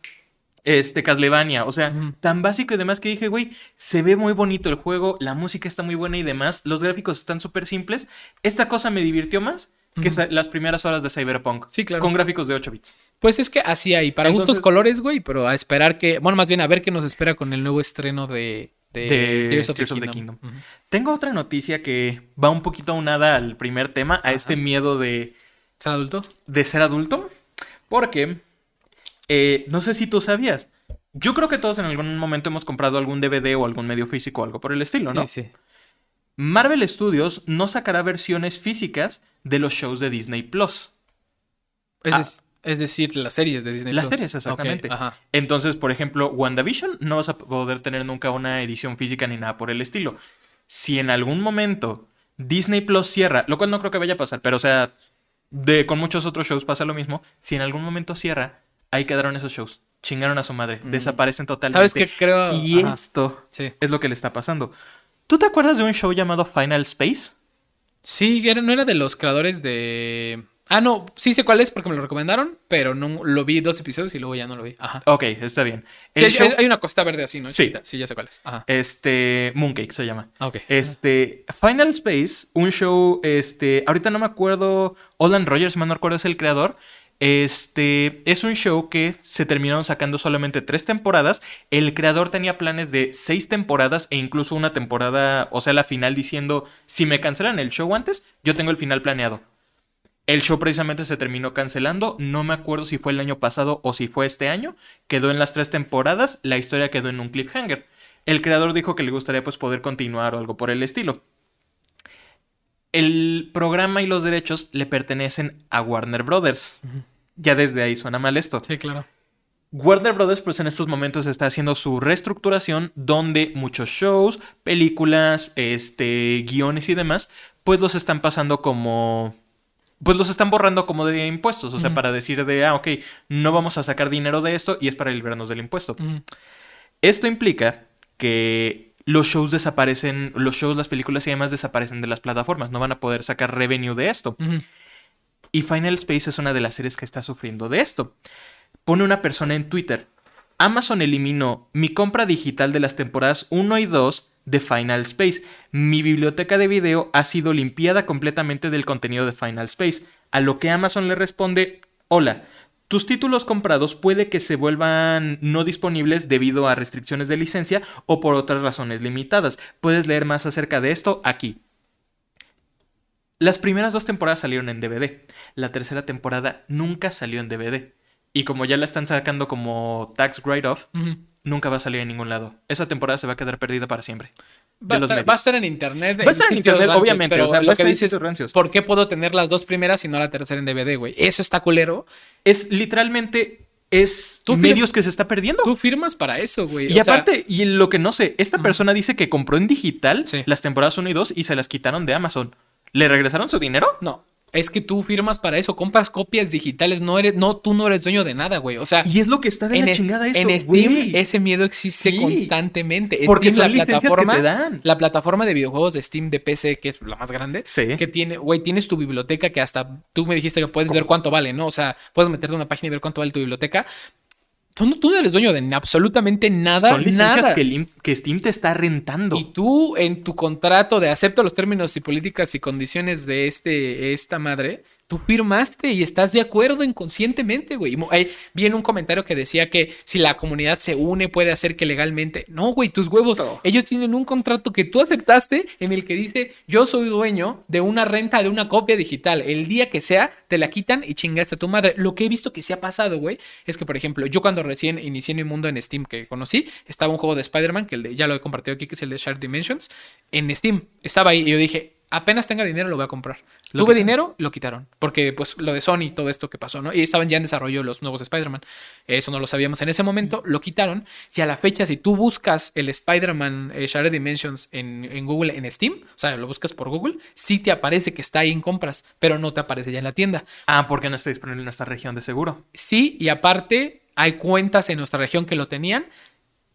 [SPEAKER 1] Este, Castlevania. O sea, tan básico y demás que dije, güey, se ve muy bonito el juego, la música está muy buena y demás. Los gráficos están súper simples. Esta cosa me divirtió más que las primeras horas de Cyberpunk.
[SPEAKER 2] Sí, claro.
[SPEAKER 1] Con gráficos de 8 bits.
[SPEAKER 2] Pues es que así hay. Para
[SPEAKER 1] Entonces-
[SPEAKER 2] gustos colores, güey, pero a esperar que. Bueno, más bien a ver qué nos espera con el nuevo estreno de. De,
[SPEAKER 1] De
[SPEAKER 2] Tears of,
[SPEAKER 1] Tears
[SPEAKER 2] the
[SPEAKER 1] of the
[SPEAKER 2] Kingdom.
[SPEAKER 1] Tengo otra noticia que va un poquito aunada al primer tema, a este miedo de,
[SPEAKER 2] ¿Es adulto?
[SPEAKER 1] de ser adulto. Porque, eh, no sé si tú sabías, yo creo que todos en algún momento hemos comprado algún DVD o algún medio físico o algo por el estilo, ¿no?
[SPEAKER 2] Sí, sí.
[SPEAKER 1] Marvel Studios no sacará versiones físicas de los shows de Disney Plus.
[SPEAKER 2] Es,
[SPEAKER 1] Ah.
[SPEAKER 2] es decir, las series de Disney
[SPEAKER 1] Las
[SPEAKER 2] Plus.
[SPEAKER 1] series, exactamente. Entonces, por ejemplo, WandaVision no vas a poder tener nunca una edición física ni nada por el estilo. Si en algún momento Disney Plus cierra, lo cual no creo que vaya a pasar, pero o sea, de, con muchos otros shows pasa lo mismo. Si en algún momento cierra, ahí quedaron esos shows. Chingaron a su madre. Desaparecen totalmente.
[SPEAKER 2] ¿Sabes qué creo?
[SPEAKER 1] Y
[SPEAKER 2] Ajá.
[SPEAKER 1] esto
[SPEAKER 2] Sí.
[SPEAKER 1] es lo que le está pasando. ¿Tú te acuerdas de un show llamado Final Space?
[SPEAKER 2] Sí, era- no era de los creadores de. Ah, no, sí sé cuál es porque me lo recomendaron, pero no lo vi dos episodios y luego ya no lo vi. Ajá.
[SPEAKER 1] Ok, está bien.
[SPEAKER 2] Sí, hay,
[SPEAKER 1] show,
[SPEAKER 2] hay una costa verde así, ¿no?
[SPEAKER 1] Sí.
[SPEAKER 2] Sí, ya sé cuál es. Ajá.
[SPEAKER 1] este, Mooncake se llama.
[SPEAKER 2] Ah, ok.
[SPEAKER 1] Este, Final Space, un show, este, ahorita no me acuerdo, Olan Rogers, si mal no recuerdo, es el creador. Este, es un show que se terminaron sacando solamente tres temporadas. El creador tenía planes de seis temporadas e incluso una temporada, o sea, la final diciendo, si me cancelan el show antes, yo tengo el final planeado. El show precisamente se terminó cancelando, no me acuerdo si fue el año pasado o si fue este año, quedó en las tres temporadas, la historia quedó en un cliffhanger. El creador dijo que le gustaría pues poder continuar o algo por el estilo. El programa y los derechos le pertenecen a Warner Brothers. Ya desde ahí suena mal esto.
[SPEAKER 2] Sí, claro.
[SPEAKER 1] Warner Brothers, pues en estos momentos está haciendo su reestructuración, donde muchos shows, películas, este, guiones y demás, pues los están pasando como. Pues los están borrando como de impuestos. O sea, para decir de, ah, ok, no vamos a sacar dinero de esto y es para librarnos del impuesto. Esto implica que los shows desaparecen, los shows, las películas y demás desaparecen de las plataformas. No van a poder sacar revenue de esto. Y Final Space es una de las series que está sufriendo de esto. Pone una persona en Twitter. Amazon eliminó mi compra digital de las temporadas 1 y 2 de Final Space. Mi biblioteca de video ha sido limpiada completamente del contenido de Final Space. A lo que Amazon le responde, hola, tus títulos comprados puede que se vuelvan no disponibles debido a restricciones de licencia o por otras razones limitadas. Puedes leer más acerca de esto aquí. Las primeras dos temporadas salieron en DVD. La tercera temporada nunca salió en DVD. Y como ya la están sacando como tax write-off, nunca va a salir en ningún lado. Esa temporada se va a quedar perdida para siempre.
[SPEAKER 2] Va a, estar,
[SPEAKER 1] medios.
[SPEAKER 2] va a estar en internet.
[SPEAKER 1] Va a estar en internet,
[SPEAKER 2] rancios,
[SPEAKER 1] obviamente,
[SPEAKER 2] Pero
[SPEAKER 1] o sea,
[SPEAKER 2] lo que dices,
[SPEAKER 1] rancios.
[SPEAKER 2] ¿por qué puedo tener las dos primeras y no la tercera en DVD, güey? Eso está culero.
[SPEAKER 1] Es literalmente es
[SPEAKER 2] Tú
[SPEAKER 1] medios que se está perdiendo.
[SPEAKER 2] Tú firmas para eso, güey.
[SPEAKER 1] y
[SPEAKER 2] O sea,
[SPEAKER 1] aparte, y lo que no sé, esta persona dice que compró en digital
[SPEAKER 2] Sí.
[SPEAKER 1] las temporadas 1 y 2 y se las quitaron de Amazon. ¿Le regresaron su dinero?
[SPEAKER 2] no. Es que tú firmas para eso, compras copias digitales, no eres, no, tú no eres dueño de nada, güey. O sea,
[SPEAKER 1] Y es lo que está de
[SPEAKER 2] en,
[SPEAKER 1] la chingada esto,
[SPEAKER 2] en Steam
[SPEAKER 1] güey.
[SPEAKER 2] ese miedo existe
[SPEAKER 1] Sí.
[SPEAKER 2] constantemente.
[SPEAKER 1] Porque
[SPEAKER 2] Steam,
[SPEAKER 1] son licencias que te dan.
[SPEAKER 2] la plataforma de videojuegos de Steam de PC, que es la más grande,
[SPEAKER 1] Sí.
[SPEAKER 2] que tiene, güey, tienes tu biblioteca que hasta tú me dijiste que puedes ver cuánto vale, ¿no? O sea, puedes meterte a una página y ver cuánto vale tu biblioteca. Tú, no- tú no eres dueño de absolutamente nada,
[SPEAKER 1] Son licencias
[SPEAKER 2] nada.
[SPEAKER 1] que, que Steam te está rentando.
[SPEAKER 2] Y tú en tu contrato de acepto los términos y políticas y condiciones de este, esta madre, tú firmaste y estás de acuerdo inconscientemente, güey. Ahí vi en un comentario que decía que si la comunidad se une puede hacer que legalmente. No, güey, tus huevos.
[SPEAKER 1] No.
[SPEAKER 2] Ellos tienen un contrato que tú aceptaste en el que dice yo soy dueño de una renta de una copia digital. El día que sea, te la quitan y chingaste a tu madre. Lo que he visto que se ha pasado, güey, es que, por ejemplo, yo cuando recién inicié mi mundo en Steam que conocí, estaba un juego de Spider-Man, que el de- ya lo he compartido aquí, que es el de Shared Dimensions, en Steam. Estaba ahí y yo dije, apenas tenga dinero lo voy a comprar.
[SPEAKER 1] Lo
[SPEAKER 2] Tuve
[SPEAKER 1] quitaron.
[SPEAKER 2] dinero, lo quitaron. Porque, pues, lo de Sony, todo esto que pasó, ¿no? Y estaban ya en desarrollo los nuevos Spider-Man. Eso no lo sabíamos en ese momento, lo quitaron. Y a la fecha, si tú buscas el Spider-Man eh, Shared Dimensions en, en Google, en Steam, o sea, lo buscas por Google, sí te aparece que está ahí en compras, pero no te aparece ya en la tienda.
[SPEAKER 1] Ah, porque no está disponible en nuestra región de seguro.
[SPEAKER 2] Sí, y aparte, hay cuentas en nuestra región que lo tenían,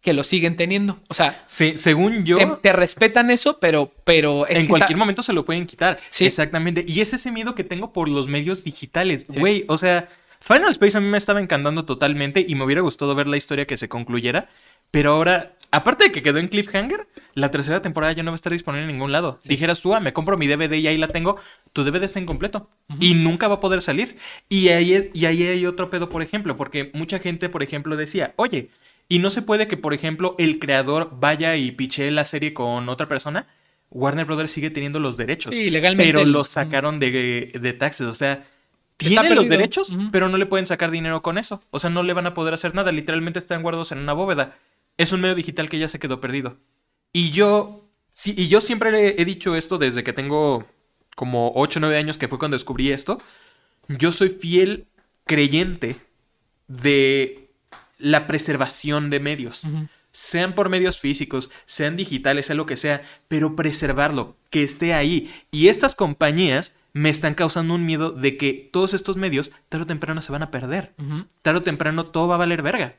[SPEAKER 2] que lo siguen teniendo. O sea,
[SPEAKER 1] Sí, según yo,
[SPEAKER 2] te, te respetan eso, pero, pero es
[SPEAKER 1] en cualquier
[SPEAKER 2] está-
[SPEAKER 1] momento se lo pueden quitar.
[SPEAKER 2] Sí.
[SPEAKER 1] Exactamente. Y es ese miedo que tengo por los medios digitales. Güey, o sea, Final Space a mí me estaba encantando totalmente y me hubiera gustado ver la historia que se concluyera. Pero ahora, aparte de que quedó en cliffhanger, la tercera temporada ya no va a estar disponible en ningún lado. Dijeras tú, ah, me compro mi DVD y ahí la tengo, tu DVD está incompleto y nunca va a poder salir. Y ahí, y ahí hay otro pedo, por ejemplo, porque mucha gente, por ejemplo, decía, oye, y no se puede que, por ejemplo, el creador vaya y piche la serie con otra persona. Warner Brothers sigue teniendo los derechos.
[SPEAKER 2] Sí, legalmente
[SPEAKER 1] Pero
[SPEAKER 2] el-
[SPEAKER 1] los sacaron de, de taxes. O sea, tienen los derechos, pero no le pueden sacar dinero con eso. O sea, no le van a poder hacer nada. Literalmente están guardados en una bóveda. Es un medio digital que ya se quedó perdido. Y yo, sí, y yo siempre he dicho esto desde que tengo como 8 o 9 años, que fue cuando descubrí esto. Yo soy fiel creyente de la preservación de medios. Sean por medios físicos, sean digitales, sea lo que sea, pero preservarlo, que esté ahí. Y estas compañías me están causando un miedo de que todos estos medios, tarde o temprano, se van a perder.
[SPEAKER 2] Ujú.
[SPEAKER 1] Tarde o temprano todo va a valer verga.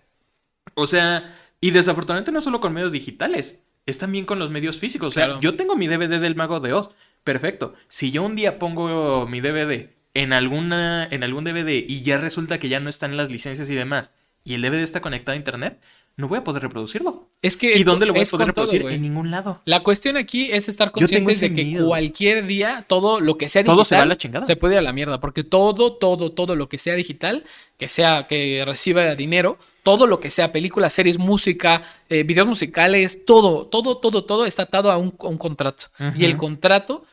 [SPEAKER 1] O sea, y desafortunadamente no solo con medios digitales, es también con los medios físicos. O sea,
[SPEAKER 2] Claro.
[SPEAKER 1] yo tengo mi DVD del Mago de Oz. Perfecto. Si yo un día pongo mi DVD en alguna en algún DVD y ya resulta que ya no están las licencias y demás, y el DVD está conectado a internet, no voy a poder reproducirlo.
[SPEAKER 2] Es que
[SPEAKER 1] ¿Y
[SPEAKER 2] es
[SPEAKER 1] dónde lo voy a poder
[SPEAKER 2] todo,
[SPEAKER 1] reproducir? en ningún lado.
[SPEAKER 2] La cuestión aquí es estar conscientes de que
[SPEAKER 1] miedo.
[SPEAKER 2] cualquier día todo lo que sea digital
[SPEAKER 1] Todo se va a la chingada.
[SPEAKER 2] se puede ir a la mierda, porque todo, todo, todo lo que sea digital, que sea que reciba dinero, todo lo que sea películas, series, música, eh, videos musicales, todo, todo, todo, todo está atado a un, a un contrato. Y el contrato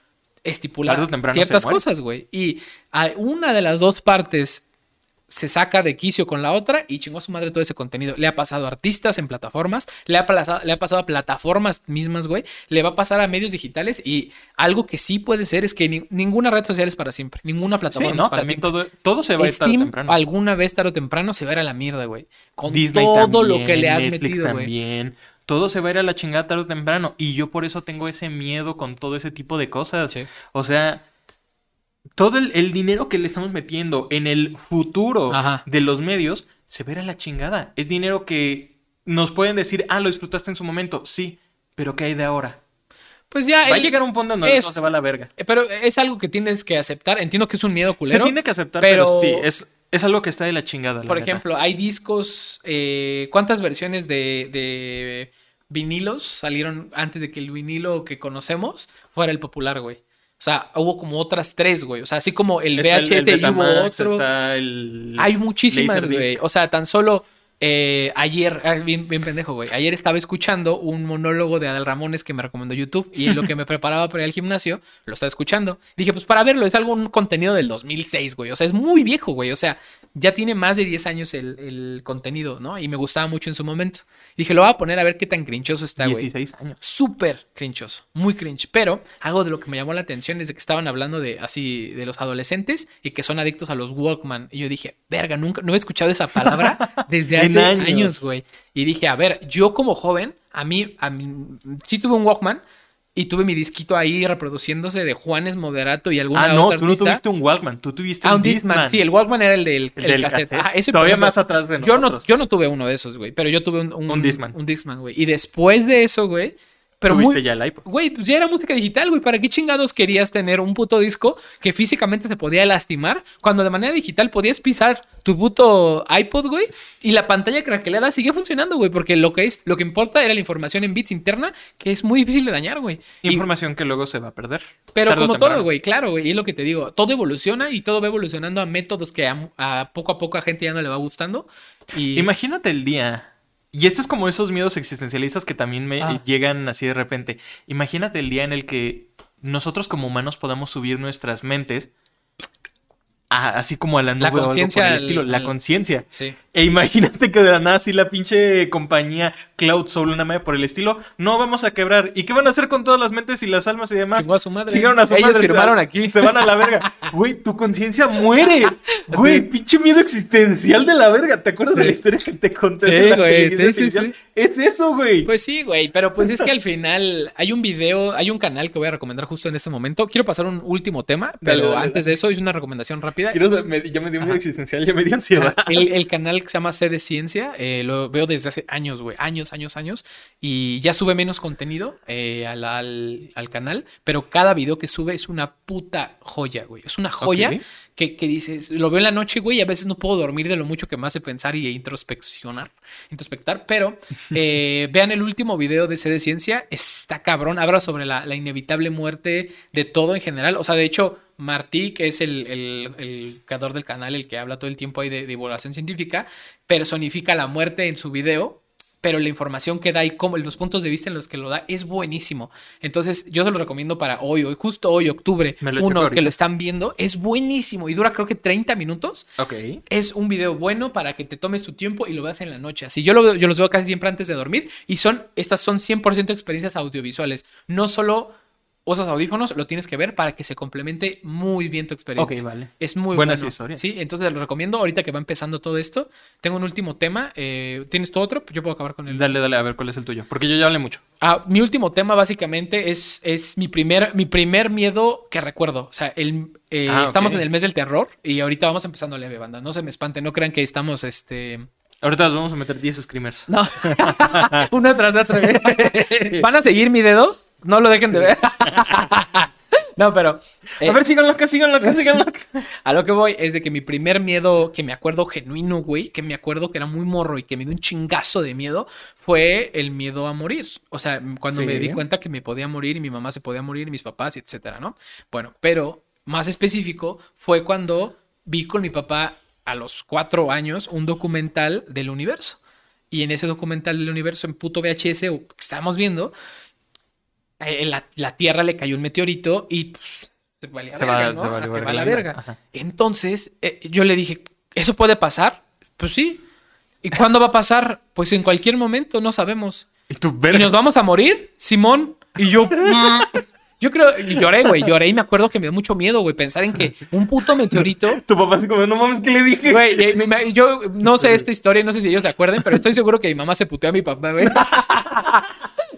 [SPEAKER 2] estipula ciertas cosas, güey. Y a una de las dos partes se saca de quicio con la otra y chingó a su madre todo ese contenido. Le ha pasado a artistas en plataformas, le ha pasado, le ha pasado a plataformas mismas, güey. Le va a pasar a medios digitales y algo que sí puede ser es que ni- ninguna red social es para siempre. Ninguna
[SPEAKER 1] Sí,
[SPEAKER 2] plataforma es
[SPEAKER 1] no,
[SPEAKER 2] para
[SPEAKER 1] también
[SPEAKER 2] siempre.
[SPEAKER 1] todo, todo se va a estar
[SPEAKER 2] Steam
[SPEAKER 1] temprano.
[SPEAKER 2] alguna vez tarde o temprano se va a ir a la mierda, güey. Con
[SPEAKER 1] Disney
[SPEAKER 2] todo lo que le has
[SPEAKER 1] Netflix
[SPEAKER 2] metido, güey.
[SPEAKER 1] también. Todo se va a ir a la chingada tarde o temprano. Y yo por eso tengo ese miedo con todo ese tipo de cosas.
[SPEAKER 2] Sí.
[SPEAKER 1] O sea, todo el, el dinero que le estamos metiendo en el futuro
[SPEAKER 2] Ajá.
[SPEAKER 1] de los medios se a la chingada. Es dinero que nos pueden decir, ah, lo disfrutaste en su momento. Sí, pero ¿qué hay de ahora?
[SPEAKER 2] Pues ya.
[SPEAKER 1] Va a llegar un punto donde
[SPEAKER 2] es-
[SPEAKER 1] todo se va a la verga.
[SPEAKER 2] eh, Pero es algo que tienes que aceptar. Entiendo que es un miedo culero.
[SPEAKER 1] se tiene que aceptar, pero,
[SPEAKER 2] pero-
[SPEAKER 1] sí, es, es algo que está de la chingada.
[SPEAKER 2] Por ejemplo, hay discos. eh, ¿Cuántas versiones de, de vinilos salieron antes de que el vinilo que conocemos fuera el popular, güey? O sea, hubo como otras tres, güey. O sea, así como el VHS y hubo otro.
[SPEAKER 1] está el
[SPEAKER 2] Hay muchísimas, güey. O sea, tan solo eh, ayer, ah, bien, bien pendejo, güey. Ayer estaba escuchando un monólogo de Adal Ramones que me recomendó YouTube y en lo que me preparaba para ir al gimnasio, lo estaba escuchando. Dije, pues para verlo, es algún contenido del 2006, güey. O sea, es muy viejo, güey. O sea, ya tiene más de 10 años el, el contenido, ¿no? Y me gustaba mucho en su momento. Dije, lo voy a poner a ver qué tan crinchoso está, güey.
[SPEAKER 1] 16 años.
[SPEAKER 2] Súper crinchoso, muy cringe. Pero algo de lo que me llamó la atención es de que estaban hablando de así de los adolescentes y que son adictos a los Walkman. Y yo dije, verga, nunca, no he escuchado esa palabra desde hace
[SPEAKER 1] Años.
[SPEAKER 2] güey. Y dije, a ver, yo como joven, a mí, a mí, sí tuve un Walkman, y tuve mi disquito ahí reproduciéndose de Juanes Moderato y alguna
[SPEAKER 1] Ah, no,
[SPEAKER 2] otra
[SPEAKER 1] tú no tuviste un Walkman, tú tuviste
[SPEAKER 2] Ah,
[SPEAKER 1] un
[SPEAKER 2] Discman.
[SPEAKER 1] Discman.
[SPEAKER 2] Sí, el Walkman era el del,
[SPEAKER 1] El
[SPEAKER 2] el
[SPEAKER 1] del
[SPEAKER 2] cassette.
[SPEAKER 1] cassette.
[SPEAKER 2] Ese,
[SPEAKER 1] Todavía más atrás de
[SPEAKER 2] yo no,
[SPEAKER 1] nosotros.
[SPEAKER 2] yo no tuve uno de esos, güey, pero yo tuve un, un,
[SPEAKER 1] Un Discman.
[SPEAKER 2] Un Discman, güey. Y después de eso, güey, pero
[SPEAKER 1] Tuviste
[SPEAKER 2] muy,
[SPEAKER 1] ya el iPod.
[SPEAKER 2] Güey, pues ya era música digital, güey. ¿Para qué chingados querías tener un puto disco que físicamente se podía lastimar cuando de manera digital podías pisar tu puto iPod, güey? Y la pantalla craquelada sigue funcionando, güey. Porque lo que es, lo que importa era la información en bits interna, que es muy difícil de dañar, güey. Y-
[SPEAKER 1] Información que luego se va a perder.
[SPEAKER 2] pero como
[SPEAKER 1] temprano.
[SPEAKER 2] todo, güey, claro, güey, y es lo que te digo, todo evoluciona y todo va evolucionando a métodos que a, a poco a poco a gente ya no le va gustando. Y
[SPEAKER 1] Imagínate el día. Y esto es como esos miedos existencialistas que también me
[SPEAKER 2] Ah.
[SPEAKER 1] llegan así de repente. Imagínate el día en el que nosotros como humanos podamos subir nuestras mentes a- así como a la nube
[SPEAKER 2] La
[SPEAKER 1] o algo por el
[SPEAKER 2] al-
[SPEAKER 1] estilo, la
[SPEAKER 2] al-
[SPEAKER 1] conciencia.
[SPEAKER 2] sí.
[SPEAKER 1] E imagínate que de la nada así la pinche compañía Cloud Soul, una madre por el estilo, no vamos a quebrar. ¿Y qué van a hacer con todas las mentes y las almas y demás?
[SPEAKER 2] Chingó a su madre.
[SPEAKER 1] Chingaron a su
[SPEAKER 2] Ellos
[SPEAKER 1] madre,
[SPEAKER 2] firmaron
[SPEAKER 1] se-
[SPEAKER 2] aquí.
[SPEAKER 1] Se van a la verga. Güey, tu conciencia muere. Güey, pinche miedo existencial de la verga. ¿Te acuerdas de la historia que te conté
[SPEAKER 2] Sí,
[SPEAKER 1] de la
[SPEAKER 2] güey, sí, sí?
[SPEAKER 1] Es eso, güey.
[SPEAKER 2] Pues sí, güey, pero pues es que al final hay un video, hay un canal que voy a recomendar justo en este momento. Quiero pasar un último tema, pero
[SPEAKER 1] Dale, dale,
[SPEAKER 2] antes de eso es una recomendación rápida.
[SPEAKER 1] Quiero- me- ya me dio miedo existencial, ya me dio ansiedad.
[SPEAKER 2] El, el canal que se llama C de Ciencia, eh, lo veo desde hace años, güey, años, años, años, y ya sube menos contenido eh, al, al- al canal, pero cada video que sube es una puta joya, güey. Es una joya que, que dices, lo veo en la noche, güey, y a veces no puedo dormir de lo mucho que me hace pensar y introspeccionar, introspectar, pero eh, vean el último video de C de Ciencia, está cabrón, habla sobre la, la inevitable muerte de todo en general, o sea, de hecho... Martí, que es el, el- el creador del canal, el que habla todo el tiempo ahí de, divulgación científica, personifica la muerte en su video, pero la información que da y cómo, los puntos de vista en los que lo da es buenísimo. Entonces, yo se lo recomiendo para hoy, hoy justo hoy, octubre
[SPEAKER 1] Me lo checo
[SPEAKER 2] 1,
[SPEAKER 1] ahorita.
[SPEAKER 2] que lo están viendo, es buenísimo y dura creo que 30 minutos.
[SPEAKER 1] Ok.
[SPEAKER 2] Es un video bueno para que te tomes tu tiempo y lo veas en la noche. Así yo, lo, yo los veo casi siempre antes de dormir y son, estas son 100% experiencias audiovisuales. No solo usas audífonos, lo tienes que ver para que se complemente muy bien tu experiencia.
[SPEAKER 1] Ok, vale.
[SPEAKER 2] Es muy
[SPEAKER 1] Buenas
[SPEAKER 2] bueno.
[SPEAKER 1] historias.
[SPEAKER 2] Sí, entonces lo recomiendo ahorita que va empezando todo esto. Tengo un último tema. eh, ¿Tienes tu otro? Yo puedo acabar con el.
[SPEAKER 1] Dale, dale, a ver cuál es el tuyo. Porque yo ya hablé mucho.
[SPEAKER 2] Ah, mi último tema básicamente es, es mi, primer, mi primer miedo que recuerdo. O sea, el, eh,
[SPEAKER 1] Ah,
[SPEAKER 2] estamos en el mes del terror y ahorita vamos empezando leve, banda. No se me espanten, no crean que estamos este.
[SPEAKER 1] Ahorita nos vamos a meter 10 screamers.
[SPEAKER 2] No, uno tras otro. ¿Van a seguir mi dedo? No lo dejen de ver. no, pero. eh,
[SPEAKER 1] A ver, síganlo acá, síganlo acá, síganlo acá.
[SPEAKER 2] A lo que voy es de que mi primer miedo, que me acuerdo genuino, güey, que me acuerdo que era muy morro y que me dio un chingazo de miedo, fue el miedo a morir. O sea, cuando me di cuenta que me podía morir y mi mamá se podía morir y mis papás, y etcétera, ¿no? Bueno, pero más específico fue cuando vi con mi papá a los cuatro años un documental del universo. Y en ese documental del universo, en puto VHS, o que estábamos viendo, eh, la, la Tierra le cayó un meteorito y pues, se valía
[SPEAKER 1] Se
[SPEAKER 2] verga,
[SPEAKER 1] va-
[SPEAKER 2] ¿no?
[SPEAKER 1] se verga
[SPEAKER 2] la verga.
[SPEAKER 1] Ajá.
[SPEAKER 2] Entonces, eh, yo le dije, ¿eso puede pasar? Pues sí. ¿Y cuándo va a pasar? Pues en cualquier momento, no sabemos.
[SPEAKER 1] Y tu
[SPEAKER 2] ¿Y
[SPEAKER 1] verga.
[SPEAKER 2] nos vamos a morir, Simón? Y yo, mm, yo creo, y lloré, güey, lloré y me acuerdo que me dio mucho miedo, güey, pensar en que un puto meteorito
[SPEAKER 1] Tu papá así como, no mames, ¿qué le dije?
[SPEAKER 2] Güey, y- yo no sé esta historia, no sé si ellos se acuerden, pero estoy seguro que mi mamá se puteó a mi papá, güey.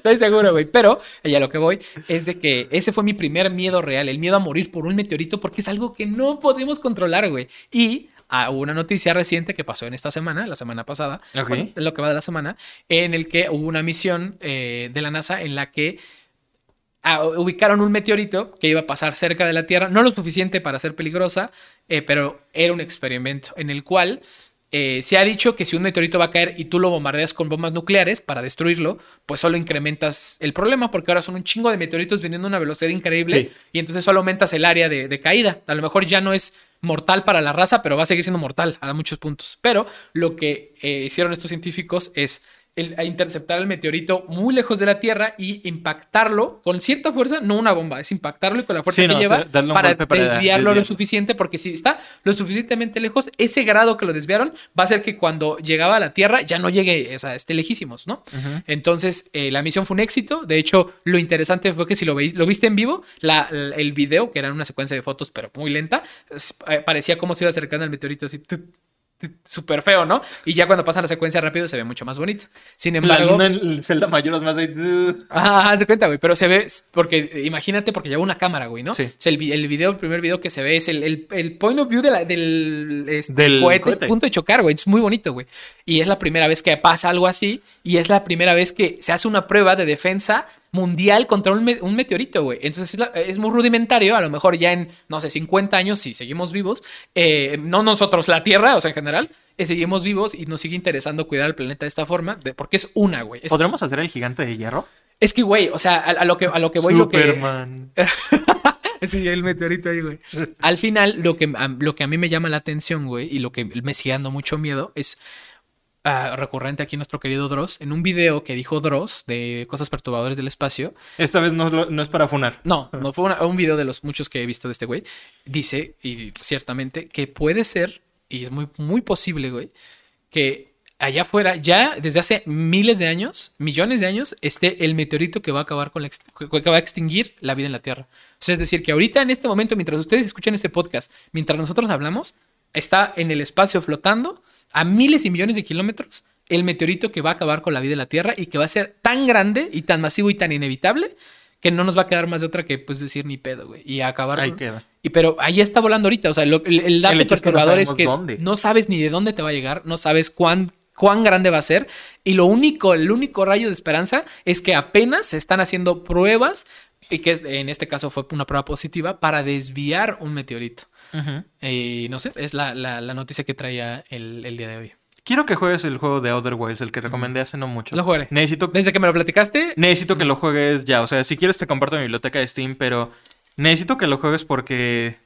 [SPEAKER 2] Estoy seguro, güey. Pero, y a lo que voy, es de que ese fue mi primer miedo real, el miedo a morir por un meteorito, porque es algo que no podemos controlar, güey. Y hubo una noticia reciente que pasó en esta semana, la semana pasada, bueno, lo que va de la semana, en el que hubo una misión eh, de la NASA en la que ah, ubicaron un meteorito que iba a pasar cerca de la Tierra, no lo suficiente para ser peligrosa, eh, pero era un experimento en el cual eh, se ha dicho que si un meteorito va a caer y tú lo bombardeas con bombas nucleares para destruirlo, pues solo incrementas el problema, porque ahora son un chingo de meteoritos viniendo a una velocidad increíble
[SPEAKER 1] Sí.
[SPEAKER 2] y entonces solo aumentas el área de, de caída. A lo mejor ya no es mortal para la raza, pero va a seguir siendo mortal a muchos puntos. Pero lo que eh, hicieron estos científicos es el- a interceptar el meteorito muy lejos de la Tierra y impactarlo con cierta fuerza, no una bomba, es impactarlo y con la fuerza
[SPEAKER 1] Sí,
[SPEAKER 2] que
[SPEAKER 1] no, o
[SPEAKER 2] lleva
[SPEAKER 1] sea,
[SPEAKER 2] para, desviarlo lo suficiente, porque si está lo suficientemente lejos, ese grado que lo desviaron va a hacer que cuando llegaba a la Tierra ya no llegue, o sea, esté lejísimos, ¿no? Entonces, eh, la misión fue un éxito. De hecho, lo interesante fue que si lo, veis, lo viste en vivo, la- la- el video, que era una secuencia de fotos, pero muy lenta, eh, parecía como se iba acercando al meteorito así. tut, súper feo, ¿no? Y ya cuando pasan la secuencia rápido se ve mucho más bonito. Sin
[SPEAKER 1] La
[SPEAKER 2] embargo...
[SPEAKER 1] luna en el Zelda Mayor más ahí.
[SPEAKER 2] Ah, de cuenta, güey. Pero se ve, porque eh, imagínate, porque lleva una cámara, güey, ¿no?
[SPEAKER 1] Sí.
[SPEAKER 2] O sea, el, vi- el video, el primer video que se ve es el, el, el point of view de la- del, este,
[SPEAKER 1] Del
[SPEAKER 2] cohete,
[SPEAKER 1] cohete.
[SPEAKER 2] punto de chocar, güey. Es muy bonito, güey. Y es la primera vez que pasa algo así. Y es la primera vez que se hace una prueba de defensa mundial contra un, me- un meteorito, güey. Entonces es, la- es muy rudimentario. A lo mejor ya en, no sé, 50 años, si seguimos vivos, eh, no nosotros, la Tierra, o sea, en general, eh, seguimos vivos y nos sigue interesando cuidar el planeta de esta forma, de- porque es una, güey. Es,
[SPEAKER 1] ¿Podremos hacer el gigante de hierro?
[SPEAKER 2] es que, güey, o sea, a, a lo que, a lo que voy, lo que.
[SPEAKER 1] Superman.
[SPEAKER 2] Sí, el meteorito ahí, güey. Al final, lo que, a, lo que a mí me llama la atención, güey, y lo que me sigue dando mucho miedo es ah, recurrente aquí nuestro querido Dross, en un video que dijo Dross de cosas perturbadoras del espacio.
[SPEAKER 1] Esta vez no, no es para funar.
[SPEAKER 2] No, no fue una- un video de los muchos que he visto de este güey. Dice, y ciertamente, que puede ser, y es muy, muy posible, güey, que allá afuera, ya desde hace miles de años, millones de años, esté el meteorito que va a acabar con la que va a extinguir la vida en la Tierra. O sea, es decir, que ahorita en este momento, mientras ustedes escuchan este podcast, mientras nosotros hablamos, está en el espacio flotando a miles y millones de kilómetros el meteorito que va a acabar con la vida de la Tierra y que va a ser tan grande y tan masivo y tan inevitable que no nos va a quedar más de otra que pues decir ni pedo, güey, y acabar
[SPEAKER 1] Ahí queda.
[SPEAKER 2] y pero ahí está volando ahorita, o sea, lo- el, el dato
[SPEAKER 1] El hecho es que no
[SPEAKER 2] perturbador es que no sabes ni de dónde te va a llegar, no sabes cuán cuán grande va a ser y lo único, el único rayo de esperanza es que apenas se están haciendo pruebas y que en este caso fue una prueba positiva para desviar un meteorito. Y no sé, es la, la- la noticia que traía el, el día de hoy.
[SPEAKER 1] Quiero que juegues el juego de Other Wilds, el que recomendé hace no mucho.
[SPEAKER 2] Lo jugaré.
[SPEAKER 1] Necesito,
[SPEAKER 2] Desde que me lo platicaste,
[SPEAKER 1] necesito que lo juegues ya. O sea, si quieres te comparto mi biblioteca de Steam, pero necesito que lo juegues porque...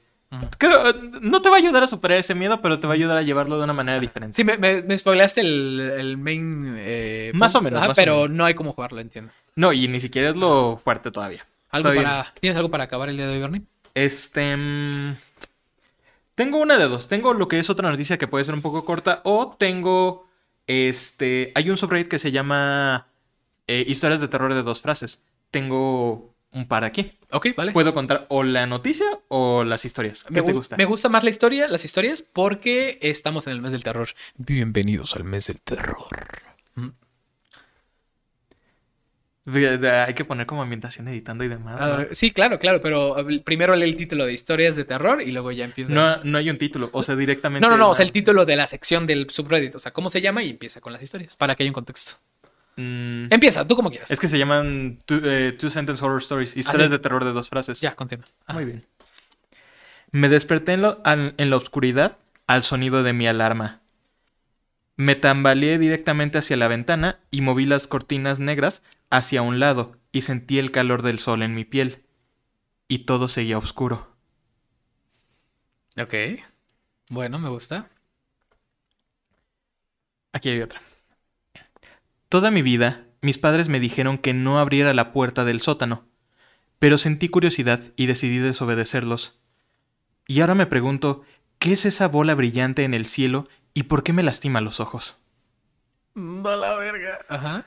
[SPEAKER 1] Creo, eh, no te va a ayudar a superar ese miedo, pero te va a ayudar a llevarlo de una manera diferente.
[SPEAKER 2] sí, me, me, me spoileaste el, el main. eh,
[SPEAKER 1] Más
[SPEAKER 2] punto.
[SPEAKER 1] o menos,
[SPEAKER 2] Ajá,
[SPEAKER 1] más o
[SPEAKER 2] pero
[SPEAKER 1] menos.
[SPEAKER 2] no hay cómo jugarlo, entiendo.
[SPEAKER 1] No, y ni siquiera es lo fuerte todavía.
[SPEAKER 2] ¿Algo
[SPEAKER 1] Todavía
[SPEAKER 2] para, ¿Tienes algo para acabar el día de hoy, Bernie?
[SPEAKER 1] Este. mm, Tengo una de dos. Tengo lo que es otra noticia que puede ser un poco corta. O tengo. Este. Hay un subreddit que se llama. eh, Historias de terror de dos frases. Tengo un par aquí.
[SPEAKER 2] Ok, vale.
[SPEAKER 1] Puedo contar o la noticia o las historias. ¿Qué
[SPEAKER 2] me,
[SPEAKER 1] te
[SPEAKER 2] gu-
[SPEAKER 1] gusta?
[SPEAKER 2] me gusta más la historia, las historias, porque estamos en el mes del terror. Bienvenidos al mes del terror.
[SPEAKER 1] Hay que poner como ambientación editando y demás. ¿no?
[SPEAKER 2] Ah, sí, claro, claro, pero eh, primero lee el título de historias de terror y luego ya empieza.
[SPEAKER 1] No, no hay un título. O sea, directamente.
[SPEAKER 2] no, no, no, o sea, el título de la sección del subreddit, o sea, cómo se llama y empieza con las historias, para que haya un contexto.
[SPEAKER 1] Mm,
[SPEAKER 2] Empieza, tú como quieras.
[SPEAKER 1] es que se llaman Two, eh, two Sentence Horror Stories. Historias
[SPEAKER 2] sí.
[SPEAKER 1] de terror de dos frases.
[SPEAKER 2] Ya, continúa. Ah,
[SPEAKER 1] Muy bien. Me desperté en, lo- al- en la oscuridad al sonido de mi alarma. Me tambaleé directamente hacia la ventana y moví las cortinas negras hacia un lado y sentí el calor del sol en mi piel. Y todo seguía oscuro.
[SPEAKER 2] Ok. Bueno, me gusta.
[SPEAKER 1] Aquí hay otra. Toda mi vida, mis padres me dijeron que no abriera la puerta del sótano, pero sentí curiosidad y decidí desobedecerlos. Y ahora me pregunto, ¿qué es esa bola brillante en el cielo y por qué me lastima los ojos?
[SPEAKER 2] Va la verga. Ajá.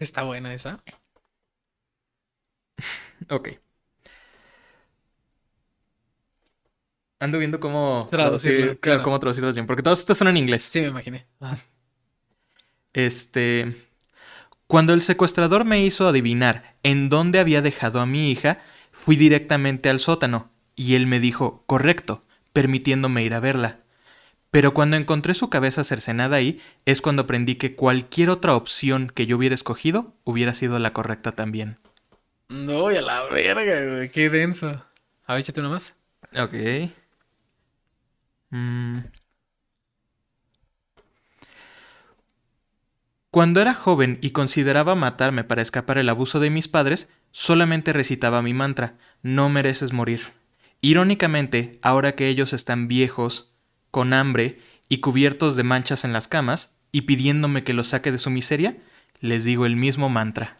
[SPEAKER 2] Está buena esa.
[SPEAKER 1] Ok. Ando viendo cómo
[SPEAKER 2] Traducirlo,
[SPEAKER 1] traducir,
[SPEAKER 2] claro.
[SPEAKER 1] cómo traducirlos bien, porque todos estos son en inglés.
[SPEAKER 2] Sí, me imaginé.
[SPEAKER 1] Este. Cuando el secuestrador me hizo adivinar en dónde había dejado a mi hija, fui directamente al sótano, y él me dijo, correcto, permitiéndome ir a verla. Pero cuando encontré su cabeza cercenada ahí, es cuando aprendí que cualquier otra opción que yo hubiera escogido hubiera sido la correcta también.
[SPEAKER 2] No, a la verga, güey. Qué denso. A ver, échate una más.
[SPEAKER 1] Ok. Mm. Cuando era joven y consideraba matarme para escapar el abuso de mis padres, solamente recitaba mi mantra, no mereces morir. Irónicamente, ahora que ellos están viejos, con hambre y cubiertos de manchas en las camas, y pidiéndome que los saque de su miseria, les digo el mismo mantra.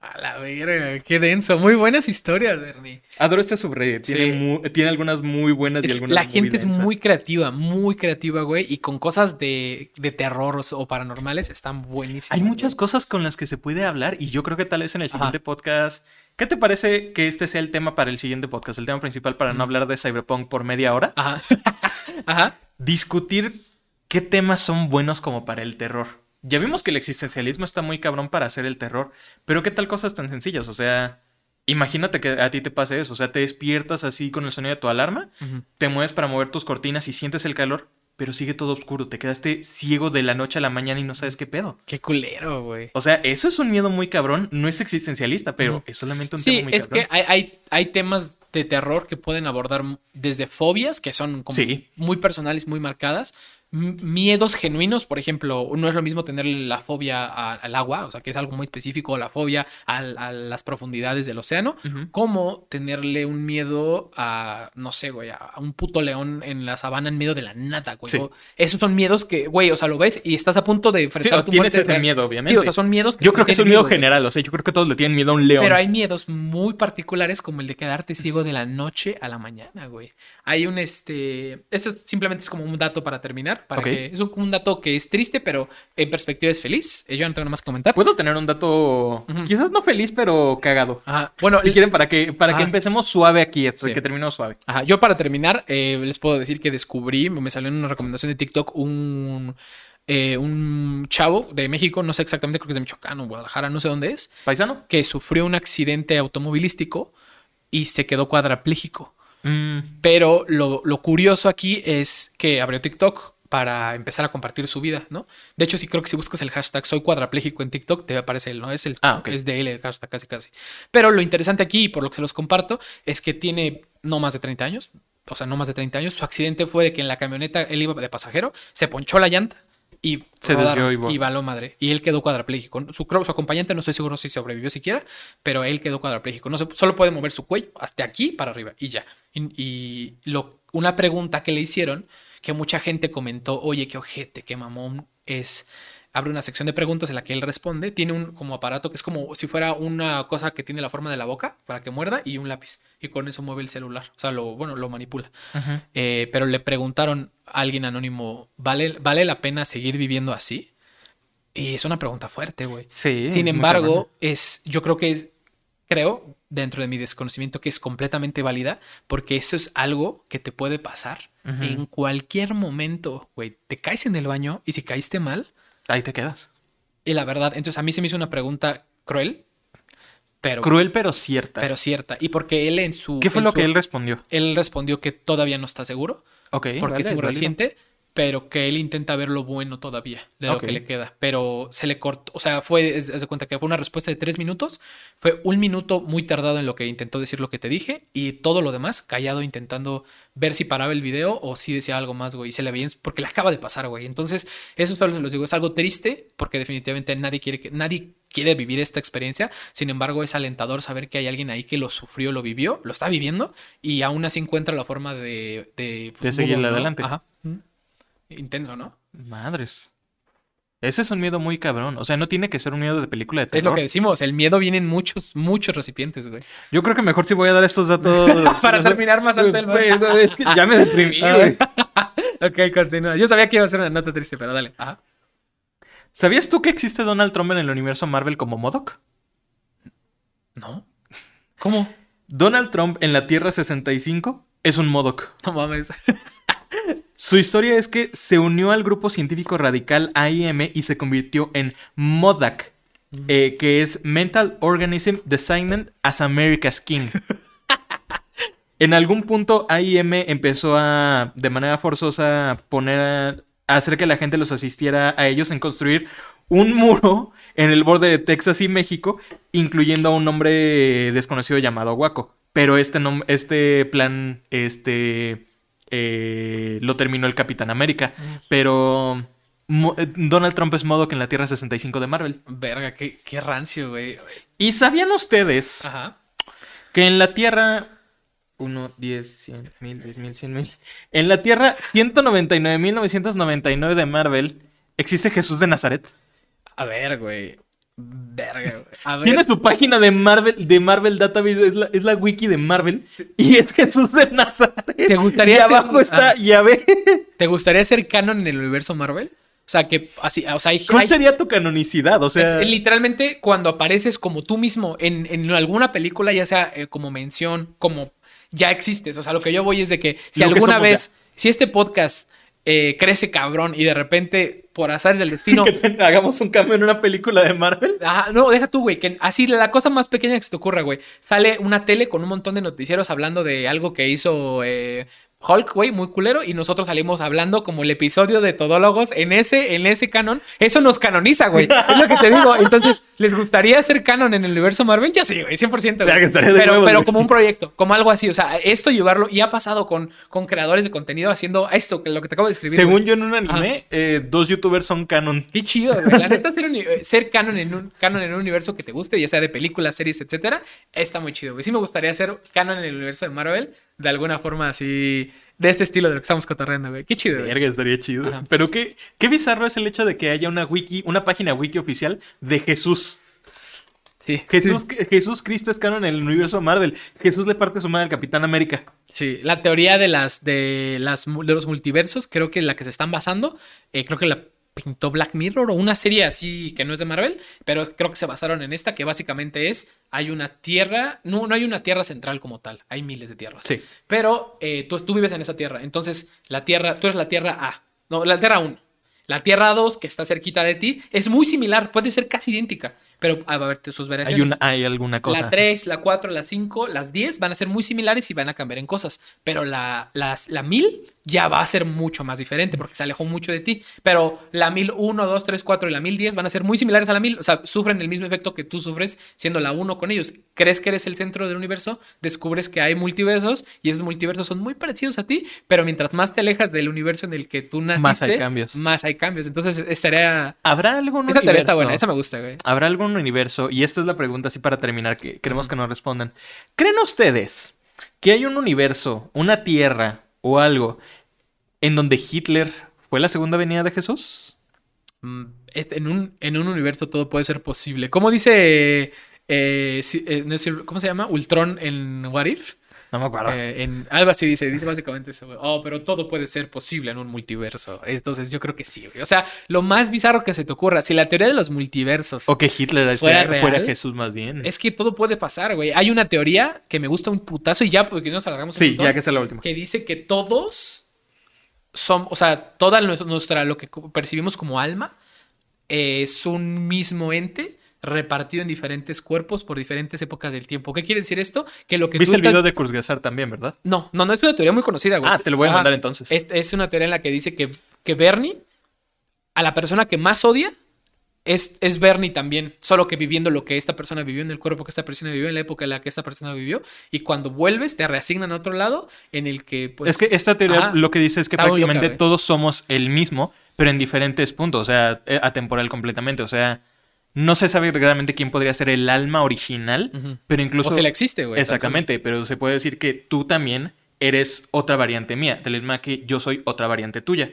[SPEAKER 2] A la verga, qué denso. Muy buenas historias, Bernie.
[SPEAKER 1] Adoro este subreddit,
[SPEAKER 2] Sí.
[SPEAKER 1] tiene, mu- tiene algunas muy buenas y algunas
[SPEAKER 2] La
[SPEAKER 1] muy
[SPEAKER 2] gente es muy creativa, muy creativa, güey. Y con cosas de, de terror o, paranormales están buenísimas.
[SPEAKER 1] Hay muchas
[SPEAKER 2] güey.
[SPEAKER 1] cosas con las que se puede hablar y yo creo que tal vez en el
[SPEAKER 2] Ajá.
[SPEAKER 1] siguiente podcast. ¿Qué te parece que este sea el tema para el siguiente podcast? El tema principal para no hablar de Cyberpunk por media hora.
[SPEAKER 2] Ajá. Ajá.
[SPEAKER 1] Discutir ¿qué temas son buenos como para el terror? Ya vimos que el existencialismo está muy cabrón para hacer el terror, pero ¿qué tal cosas tan sencillas? O sea, imagínate que a ti te pase eso, o sea, te despiertas así con el sonido de tu alarma, te mueves para mover tus cortinas y sientes el calor, pero sigue todo oscuro, te quedaste ciego de la noche a la mañana y no sabes qué pedo.
[SPEAKER 2] Qué culero, güey.
[SPEAKER 1] O sea, eso es un miedo muy cabrón, no es existencialista, pero es solamente un
[SPEAKER 2] Sí,
[SPEAKER 1] tema muy
[SPEAKER 2] es
[SPEAKER 1] cabrón.
[SPEAKER 2] que hay, hay, hay temas de terror que pueden abordar desde fobias, que son como
[SPEAKER 1] Sí.
[SPEAKER 2] muy personales, muy marcadas. Miedos genuinos, por ejemplo, no es lo mismo tener la fobia a- al agua, o sea, que es algo muy específico, la fobia a, las profundidades del océano, como tenerle un miedo a, no sé, güey, a, un puto león en la sabana en medio de la nada, güey.
[SPEAKER 1] Sí.
[SPEAKER 2] O- esos son miedos que, güey, o sea, lo ves y estás a punto de
[SPEAKER 1] Sí,
[SPEAKER 2] enfrentar
[SPEAKER 1] o
[SPEAKER 2] tu
[SPEAKER 1] tienes
[SPEAKER 2] muerte
[SPEAKER 1] ese
[SPEAKER 2] real.
[SPEAKER 1] miedo,
[SPEAKER 2] Sí,
[SPEAKER 1] obviamente.
[SPEAKER 2] o sea, son miedos
[SPEAKER 1] Yo creo que es un miedo
[SPEAKER 2] güey.
[SPEAKER 1] general, o sea, yo creo que todos le tienen miedo a un león.
[SPEAKER 2] Pero hay miedos muy particulares como el de quedarte ciego de la noche a la mañana, güey. Hay un este. Esto es- simplemente es como un dato para terminar. Para
[SPEAKER 1] Ok.
[SPEAKER 2] que, es un, un dato que es triste, pero en perspectiva es feliz. Eh, Yo no tengo nada más que comentar.
[SPEAKER 1] Puedo tener un dato, quizás no feliz, pero cagado.
[SPEAKER 2] Ajá. Bueno,
[SPEAKER 1] Si
[SPEAKER 2] el-
[SPEAKER 1] quieren, para que, para que empecemos suave aquí,
[SPEAKER 2] Sí.
[SPEAKER 1] que terminemos suave.
[SPEAKER 2] Ajá, Yo para terminar, eh, les puedo decir que descubrí, me salió en una recomendación de TikTok un, eh, un chavo de México, no sé exactamente, creo que es de Michoacán o Guadalajara, no sé dónde es,
[SPEAKER 1] ¿Paisano?
[SPEAKER 2] que sufrió un accidente automovilístico y se quedó cuadrapléjico.
[SPEAKER 1] Mm,
[SPEAKER 2] Pero lo, lo curioso aquí es que abrió TikTok para empezar a compartir su vida, ¿no? De hecho, sí creo que si buscas el hashtag soy cuadrapléjico en TikTok, te aparece él, ¿no? Es, el,
[SPEAKER 1] Ah,
[SPEAKER 2] es de él el hashtag casi casi. Pero lo interesante aquí, y por lo que se los comparto, es que tiene no más de 30 años, o sea, no más de 30 años. Su accidente fue de que en la camioneta él iba de pasajero, se ponchó la llanta y
[SPEAKER 1] Se desvió y
[SPEAKER 2] y való madre. Y él quedó cuadrapléjico. Su, acompañante no estoy seguro si sobrevivió siquiera, pero él quedó cuadrapléjico. No se, solo puede mover su cuello hasta aquí para arriba y ya. Y, y lo, una pregunta que le hicieron, que mucha gente comentó, oye, qué ojete, qué mamón, es... Abre una sección de preguntas en la que él responde. Tiene un como aparato que es como si fuera una cosa que tiene la forma de la boca para que muerda y un lápiz. Y con eso mueve el celular. O sea, lo, bueno, lo manipula. Eh, pero le preguntaron a alguien anónimo, ¿vale, ¿vale la pena seguir viviendo así? Y es una pregunta fuerte, güey.
[SPEAKER 1] Sí.
[SPEAKER 2] Sin embargo, es, yo creo que es, creo, dentro de mi desconocimiento, que es completamente válida, porque eso es algo que te puede pasar en cualquier momento, güey. Te caes en el baño y si caíste mal,
[SPEAKER 1] Ahí te quedas.
[SPEAKER 2] y la verdad, entonces a mí se me hizo una pregunta cruel, pero,
[SPEAKER 1] Cruel, pero cierta.
[SPEAKER 2] pero cierta. Y porque él en su...
[SPEAKER 1] ¿Qué fue lo
[SPEAKER 2] su-
[SPEAKER 1] que él respondió?
[SPEAKER 2] Él respondió que todavía no está seguro
[SPEAKER 1] Ok.
[SPEAKER 2] porque es muy
[SPEAKER 1] válido.
[SPEAKER 2] reciente, pero que él intenta ver lo bueno todavía de lo
[SPEAKER 1] Ok.
[SPEAKER 2] que le queda. Pero se le cortó, o sea, fue, es- haz de cuenta que fue una respuesta de tres minutos, fue un minuto muy tardado en lo que intentó decir lo que te dije y todo lo demás callado intentando ver si paraba el video o si decía algo más, güey, y se le veía, porque le acaba de pasar, güey. Entonces, eso solo se los digo, es algo triste porque definitivamente nadie quiere que, nadie quiere vivir esta experiencia. Sin embargo, es alentador saber que hay alguien ahí que lo sufrió, lo vivió, lo está viviendo y aún así encuentra la forma de... De,
[SPEAKER 1] De seguirle adelante.
[SPEAKER 2] Ajá. Intenso, ¿no?
[SPEAKER 1] Madres. Ese es un miedo muy cabrón. O sea, no tiene que ser un miedo de película de
[SPEAKER 2] Es lo
[SPEAKER 1] terror.
[SPEAKER 2] que decimos, el miedo viene en muchos, muchos recipientes, güey.
[SPEAKER 1] Yo creo que mejor sí voy a dar estos datos.
[SPEAKER 2] Para terminar más alto el
[SPEAKER 1] güey, no, es que ya me deprimí, güey.
[SPEAKER 2] ok, continúa. Yo sabía que iba a ser una nota triste, pero dale. Ajá.
[SPEAKER 1] ¿Sabías tú que existe Donald Trump en el universo Marvel como Modoc?
[SPEAKER 2] ¿No? ¿Cómo?
[SPEAKER 1] Donald Trump en la Tierra 65 es un Modoc.
[SPEAKER 2] No mames.
[SPEAKER 1] Su historia es que se unió al grupo científico radical AIM y se convirtió en MODAK, eh, que es Mental Organism Designed as America's King. en algún punto AIM empezó a, de manera forzosa, poner a, a hacer que la gente los asistiera a ellos en construir un muro en el borde de Texas y México, incluyendo a un hombre desconocido llamado Waco. Pero este, este plan, este, eh, lo terminó el Capitán América. Pero Mo- eh, Donald Trump es modo que en la Tierra 65 de Marvel.
[SPEAKER 2] Verga, qué, qué rancio, güey.
[SPEAKER 1] ¿Y sabían ustedes
[SPEAKER 2] Ajá.
[SPEAKER 1] que en la Tierra... 1, 10, 100, 1000, 10 mil, 100 mil. En la Tierra 199.999 de Marvel existe Jesús de Nazaret.
[SPEAKER 2] A ver, güey. Verga. A ver.
[SPEAKER 1] Tiene su página de Marvel, de Marvel Database, es la, es la wiki de Marvel. Y es Jesús de Nazaret.
[SPEAKER 2] ¿Te gustaría
[SPEAKER 1] Y
[SPEAKER 2] ser-
[SPEAKER 1] abajo está
[SPEAKER 2] Ah.
[SPEAKER 1] Yahvé.
[SPEAKER 2] ¿Te gustaría ser canon en el universo Marvel? O sea, que así, o sea, hay,
[SPEAKER 1] ¿Cuál
[SPEAKER 2] hay-
[SPEAKER 1] sería tu canonicidad? O sea,
[SPEAKER 2] Es- literalmente cuando apareces como tú mismo en, en alguna película, ya sea eh, como mención, como ya existes. O sea, lo que yo voy es de que si
[SPEAKER 1] que
[SPEAKER 2] alguna vez, si este podcast eh, crece cabrón y de repente, por azares del destino.
[SPEAKER 1] que hagamos un cambio en una película de Marvel.
[SPEAKER 2] Ajá, no, deja tú, güey, que así la cosa más pequeña que se te ocurra, güey. Sale una tele con un montón de noticieros hablando de algo que hizo eh, Hulk, güey, muy culero, y nosotros salimos hablando como el episodio de Todólogos en ese, en ese canon. Eso nos canoniza, güey. Es lo que te digo. Entonces, ¿les gustaría hacer canon en el universo Marvel? Yo sí, güey, 100%. güey.
[SPEAKER 1] Ya que
[SPEAKER 2] Pero,
[SPEAKER 1] huevos,
[SPEAKER 2] pero
[SPEAKER 1] güey.
[SPEAKER 2] como un proyecto, como algo así. O sea, esto llevarlo, y ha pasado con, con creadores de contenido haciendo esto, que lo que te acabo de escribir.
[SPEAKER 1] Según
[SPEAKER 2] güey.
[SPEAKER 1] yo en un anime, eh, dos youtubers son canon.
[SPEAKER 2] Qué chido, güey. La neta, ser, uni- ser canon, en un, canon en un universo que te guste, ya sea de películas, series, etcétera, está muy chido, güey. Sí me gustaría ser canon en el universo de Marvel, de alguna forma así, de este estilo de lo que estamos cotorreando, güey. Qué chido.
[SPEAKER 1] Verga, estaría chido.
[SPEAKER 2] Ajá.
[SPEAKER 1] Pero qué, qué bizarro es el hecho de que haya una wiki, una página wiki oficial de Jesús.
[SPEAKER 2] Sí,
[SPEAKER 1] Jesús, Jesús Cristo es canon en el universo Marvel. Jesús le parte su madre al Capitán América.
[SPEAKER 2] sí. La teoría de las, de las, de los multiversos, creo que la que se están basando, eh, creo que la pintó Black Mirror o una serie así que no es de Marvel, pero creo que se basaron en esta, que básicamente es, hay una tierra, no, no hay una tierra central como tal, hay miles de tierras.
[SPEAKER 1] Sí.
[SPEAKER 2] Pero eh, tú, tú vives en esa tierra. Entonces, la tierra, tú eres la tierra A. No, la tierra 1. La tierra 2, que está cerquita de ti, es muy similar, puede ser casi idéntica, pero ah, va a haber sus variaciones.
[SPEAKER 1] Hay, una, hay alguna cosa.
[SPEAKER 2] La 3, la 4, la 5, las 10 van a ser muy similares y van a cambiar en cosas. Pero la, las- la 1000 ya va a ser mucho más diferente porque se alejó mucho de ti. Pero la 1001, 2, 3, 4 y la 1010 van a ser muy similares a la 1000. O sea, sufren el mismo efecto que tú sufres siendo la 1 con ellos. Crees que eres el centro del universo, descubres que hay multiversos y esos multiversos son muy parecidos a ti. Pero mientras más te alejas del universo en el que tú naciste,
[SPEAKER 1] Más hay cambios.
[SPEAKER 2] Más hay cambios. Entonces estaría.
[SPEAKER 1] ¿Habrá algún
[SPEAKER 2] Esa teoría está
[SPEAKER 1] universo-
[SPEAKER 2] buena, esa me gusta, güey.
[SPEAKER 1] ¿Habrá algún universo? Y esta es la pregunta así para terminar, que queremos que nos respondan. ¿Creen ustedes que hay un universo, una tierra o algo en donde Hitler fue la segunda venida de Jesús?
[SPEAKER 2] Mm, este, en, un, universo todo puede ser posible. ¿Cómo dice... eh, eh, sé, ¿Cómo se llama? Ultron en What If?
[SPEAKER 1] No me acuerdo.
[SPEAKER 2] Eh, en, algo así dice, dice básicamente eso. güey. Oh, pero todo puede ser posible en un multiverso. Entonces yo creo que sí. güey. O sea, lo más bizarro que se te ocurra, si la teoría de los multiversos
[SPEAKER 1] o que Hitler
[SPEAKER 2] ¿Fuera?
[SPEAKER 1] Jesús más bien.
[SPEAKER 2] es que todo puede pasar, güey. Hay una teoría que me gusta un putazo y ya, porque nos alargamos un
[SPEAKER 1] Sí,
[SPEAKER 2] montón,
[SPEAKER 1] ya que es la última.
[SPEAKER 2] que dice que todos son, o sea, toda nuestra, lo que percibimos como alma eh, es un mismo ente repartido en diferentes cuerpos por diferentes épocas del tiempo. ¿Qué quiere decir esto? Que lo que
[SPEAKER 1] ¿Viste
[SPEAKER 2] tú
[SPEAKER 1] el
[SPEAKER 2] estás-
[SPEAKER 1] video de Kurzgesagt también, verdad?
[SPEAKER 2] No, no, no es una teoría muy conocida, güey.
[SPEAKER 1] Ah, te lo voy a
[SPEAKER 2] Ajá.
[SPEAKER 1] mandar entonces.
[SPEAKER 2] Es, es una teoría en la que dice que, que Bernie, a la persona que más odia, es, es Bernie también, solo que viviendo lo que esta persona vivió en el cuerpo que esta persona vivió, en la época en la que esta persona vivió, y cuando vuelves te reasignan a otro lado en el que pues...
[SPEAKER 1] es que esta teoría lo que dice es que
[SPEAKER 2] loca,
[SPEAKER 1] prácticamente todos somos el mismo, pero en diferentes puntos, o sea, eh, atemporal completamente. O sea, no se sabe realmente quién podría ser el alma original, pero incluso...
[SPEAKER 2] O que la existe, güey.
[SPEAKER 1] Exactamente, pero se puede decir que tú también eres otra variante mía, de la misma que yo soy otra variante tuya.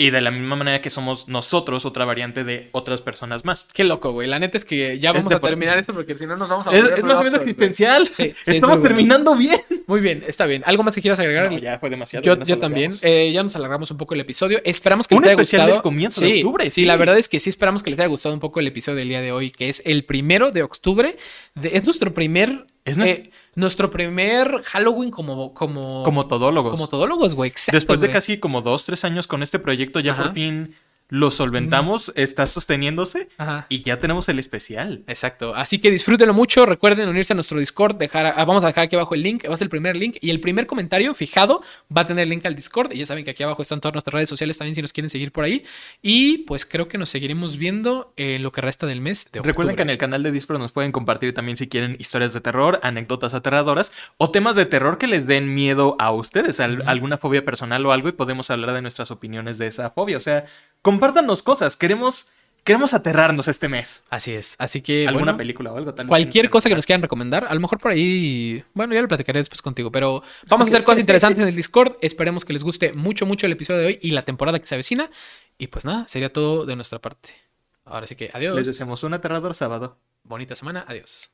[SPEAKER 1] Y de la misma manera que somos nosotros otra variante de otras personas más.
[SPEAKER 2] Qué loco, güey. La neta es que ya vamos
[SPEAKER 1] Este
[SPEAKER 2] a
[SPEAKER 1] por-
[SPEAKER 2] terminar esto porque si no nos vamos a
[SPEAKER 1] Es,
[SPEAKER 2] volver
[SPEAKER 1] es más o menos existencial.
[SPEAKER 2] Sí, sí,
[SPEAKER 1] Estamos
[SPEAKER 2] es muy bueno.
[SPEAKER 1] terminando bien.
[SPEAKER 2] Muy bien, está bien. ¿Algo más que quieras agregar?
[SPEAKER 1] No, ya fue demasiado.
[SPEAKER 2] Yo, también. Eh, ya nos alargamos un poco el episodio. Esperamos que
[SPEAKER 1] Un
[SPEAKER 2] les haya
[SPEAKER 1] especial
[SPEAKER 2] gustado.
[SPEAKER 1] del comienzo de
[SPEAKER 2] Sí,
[SPEAKER 1] octubre,
[SPEAKER 2] Sí,
[SPEAKER 1] sí.
[SPEAKER 2] la verdad es que sí esperamos que les haya gustado un poco el episodio del día de hoy, que es el primero de octubre. De- es nuestro primer.
[SPEAKER 1] Es nues-
[SPEAKER 2] eh, nuestro primer Halloween como. Como,
[SPEAKER 1] Como todólogos.
[SPEAKER 2] como todólogos, güey. Exacto,
[SPEAKER 1] Después de casi como dos, tres años con este proyecto, ya
[SPEAKER 2] Ajá.
[SPEAKER 1] por fin lo solventamos, está sosteniéndose
[SPEAKER 2] Ajá.
[SPEAKER 1] y ya tenemos el especial.
[SPEAKER 2] Exacto. Así que disfrútenlo mucho. Recuerden unirse a nuestro Discord. Dejar, vamos a dejar aquí abajo el link. Va a ser el primer link. Y el primer comentario fijado va a tener link al Discord. Y ya saben que aquí abajo están todas nuestras redes sociales también si nos quieren seguir por ahí. Y pues creo que nos seguiremos viendo en lo que resta del mes de octubre.
[SPEAKER 1] Recuerden que en el canal de Discord nos pueden compartir también si quieren historias de terror, anécdotas aterradoras o temas de terror que les den miedo a ustedes, al- alguna fobia personal o algo y podemos hablar de nuestras opiniones de esa fobia. O sea, compártanos cosas, queremos, queremos aterrarnos este mes.
[SPEAKER 2] Así es. Así que
[SPEAKER 1] ¿Alguna
[SPEAKER 2] bueno,
[SPEAKER 1] película o algo tal
[SPEAKER 2] Cualquier cosa que nos quieran recomendar, a lo mejor por ahí, bueno, ya lo platicaré después contigo, pero vamos a hacer cosas interesantes en el Discord. Esperemos que les guste mucho, mucho el episodio de hoy y la temporada que se avecina. Y pues nada, sería todo de nuestra parte. Ahora sí que adiós.
[SPEAKER 1] Les deseamos un aterrador sábado.
[SPEAKER 2] Bonita semana, adiós.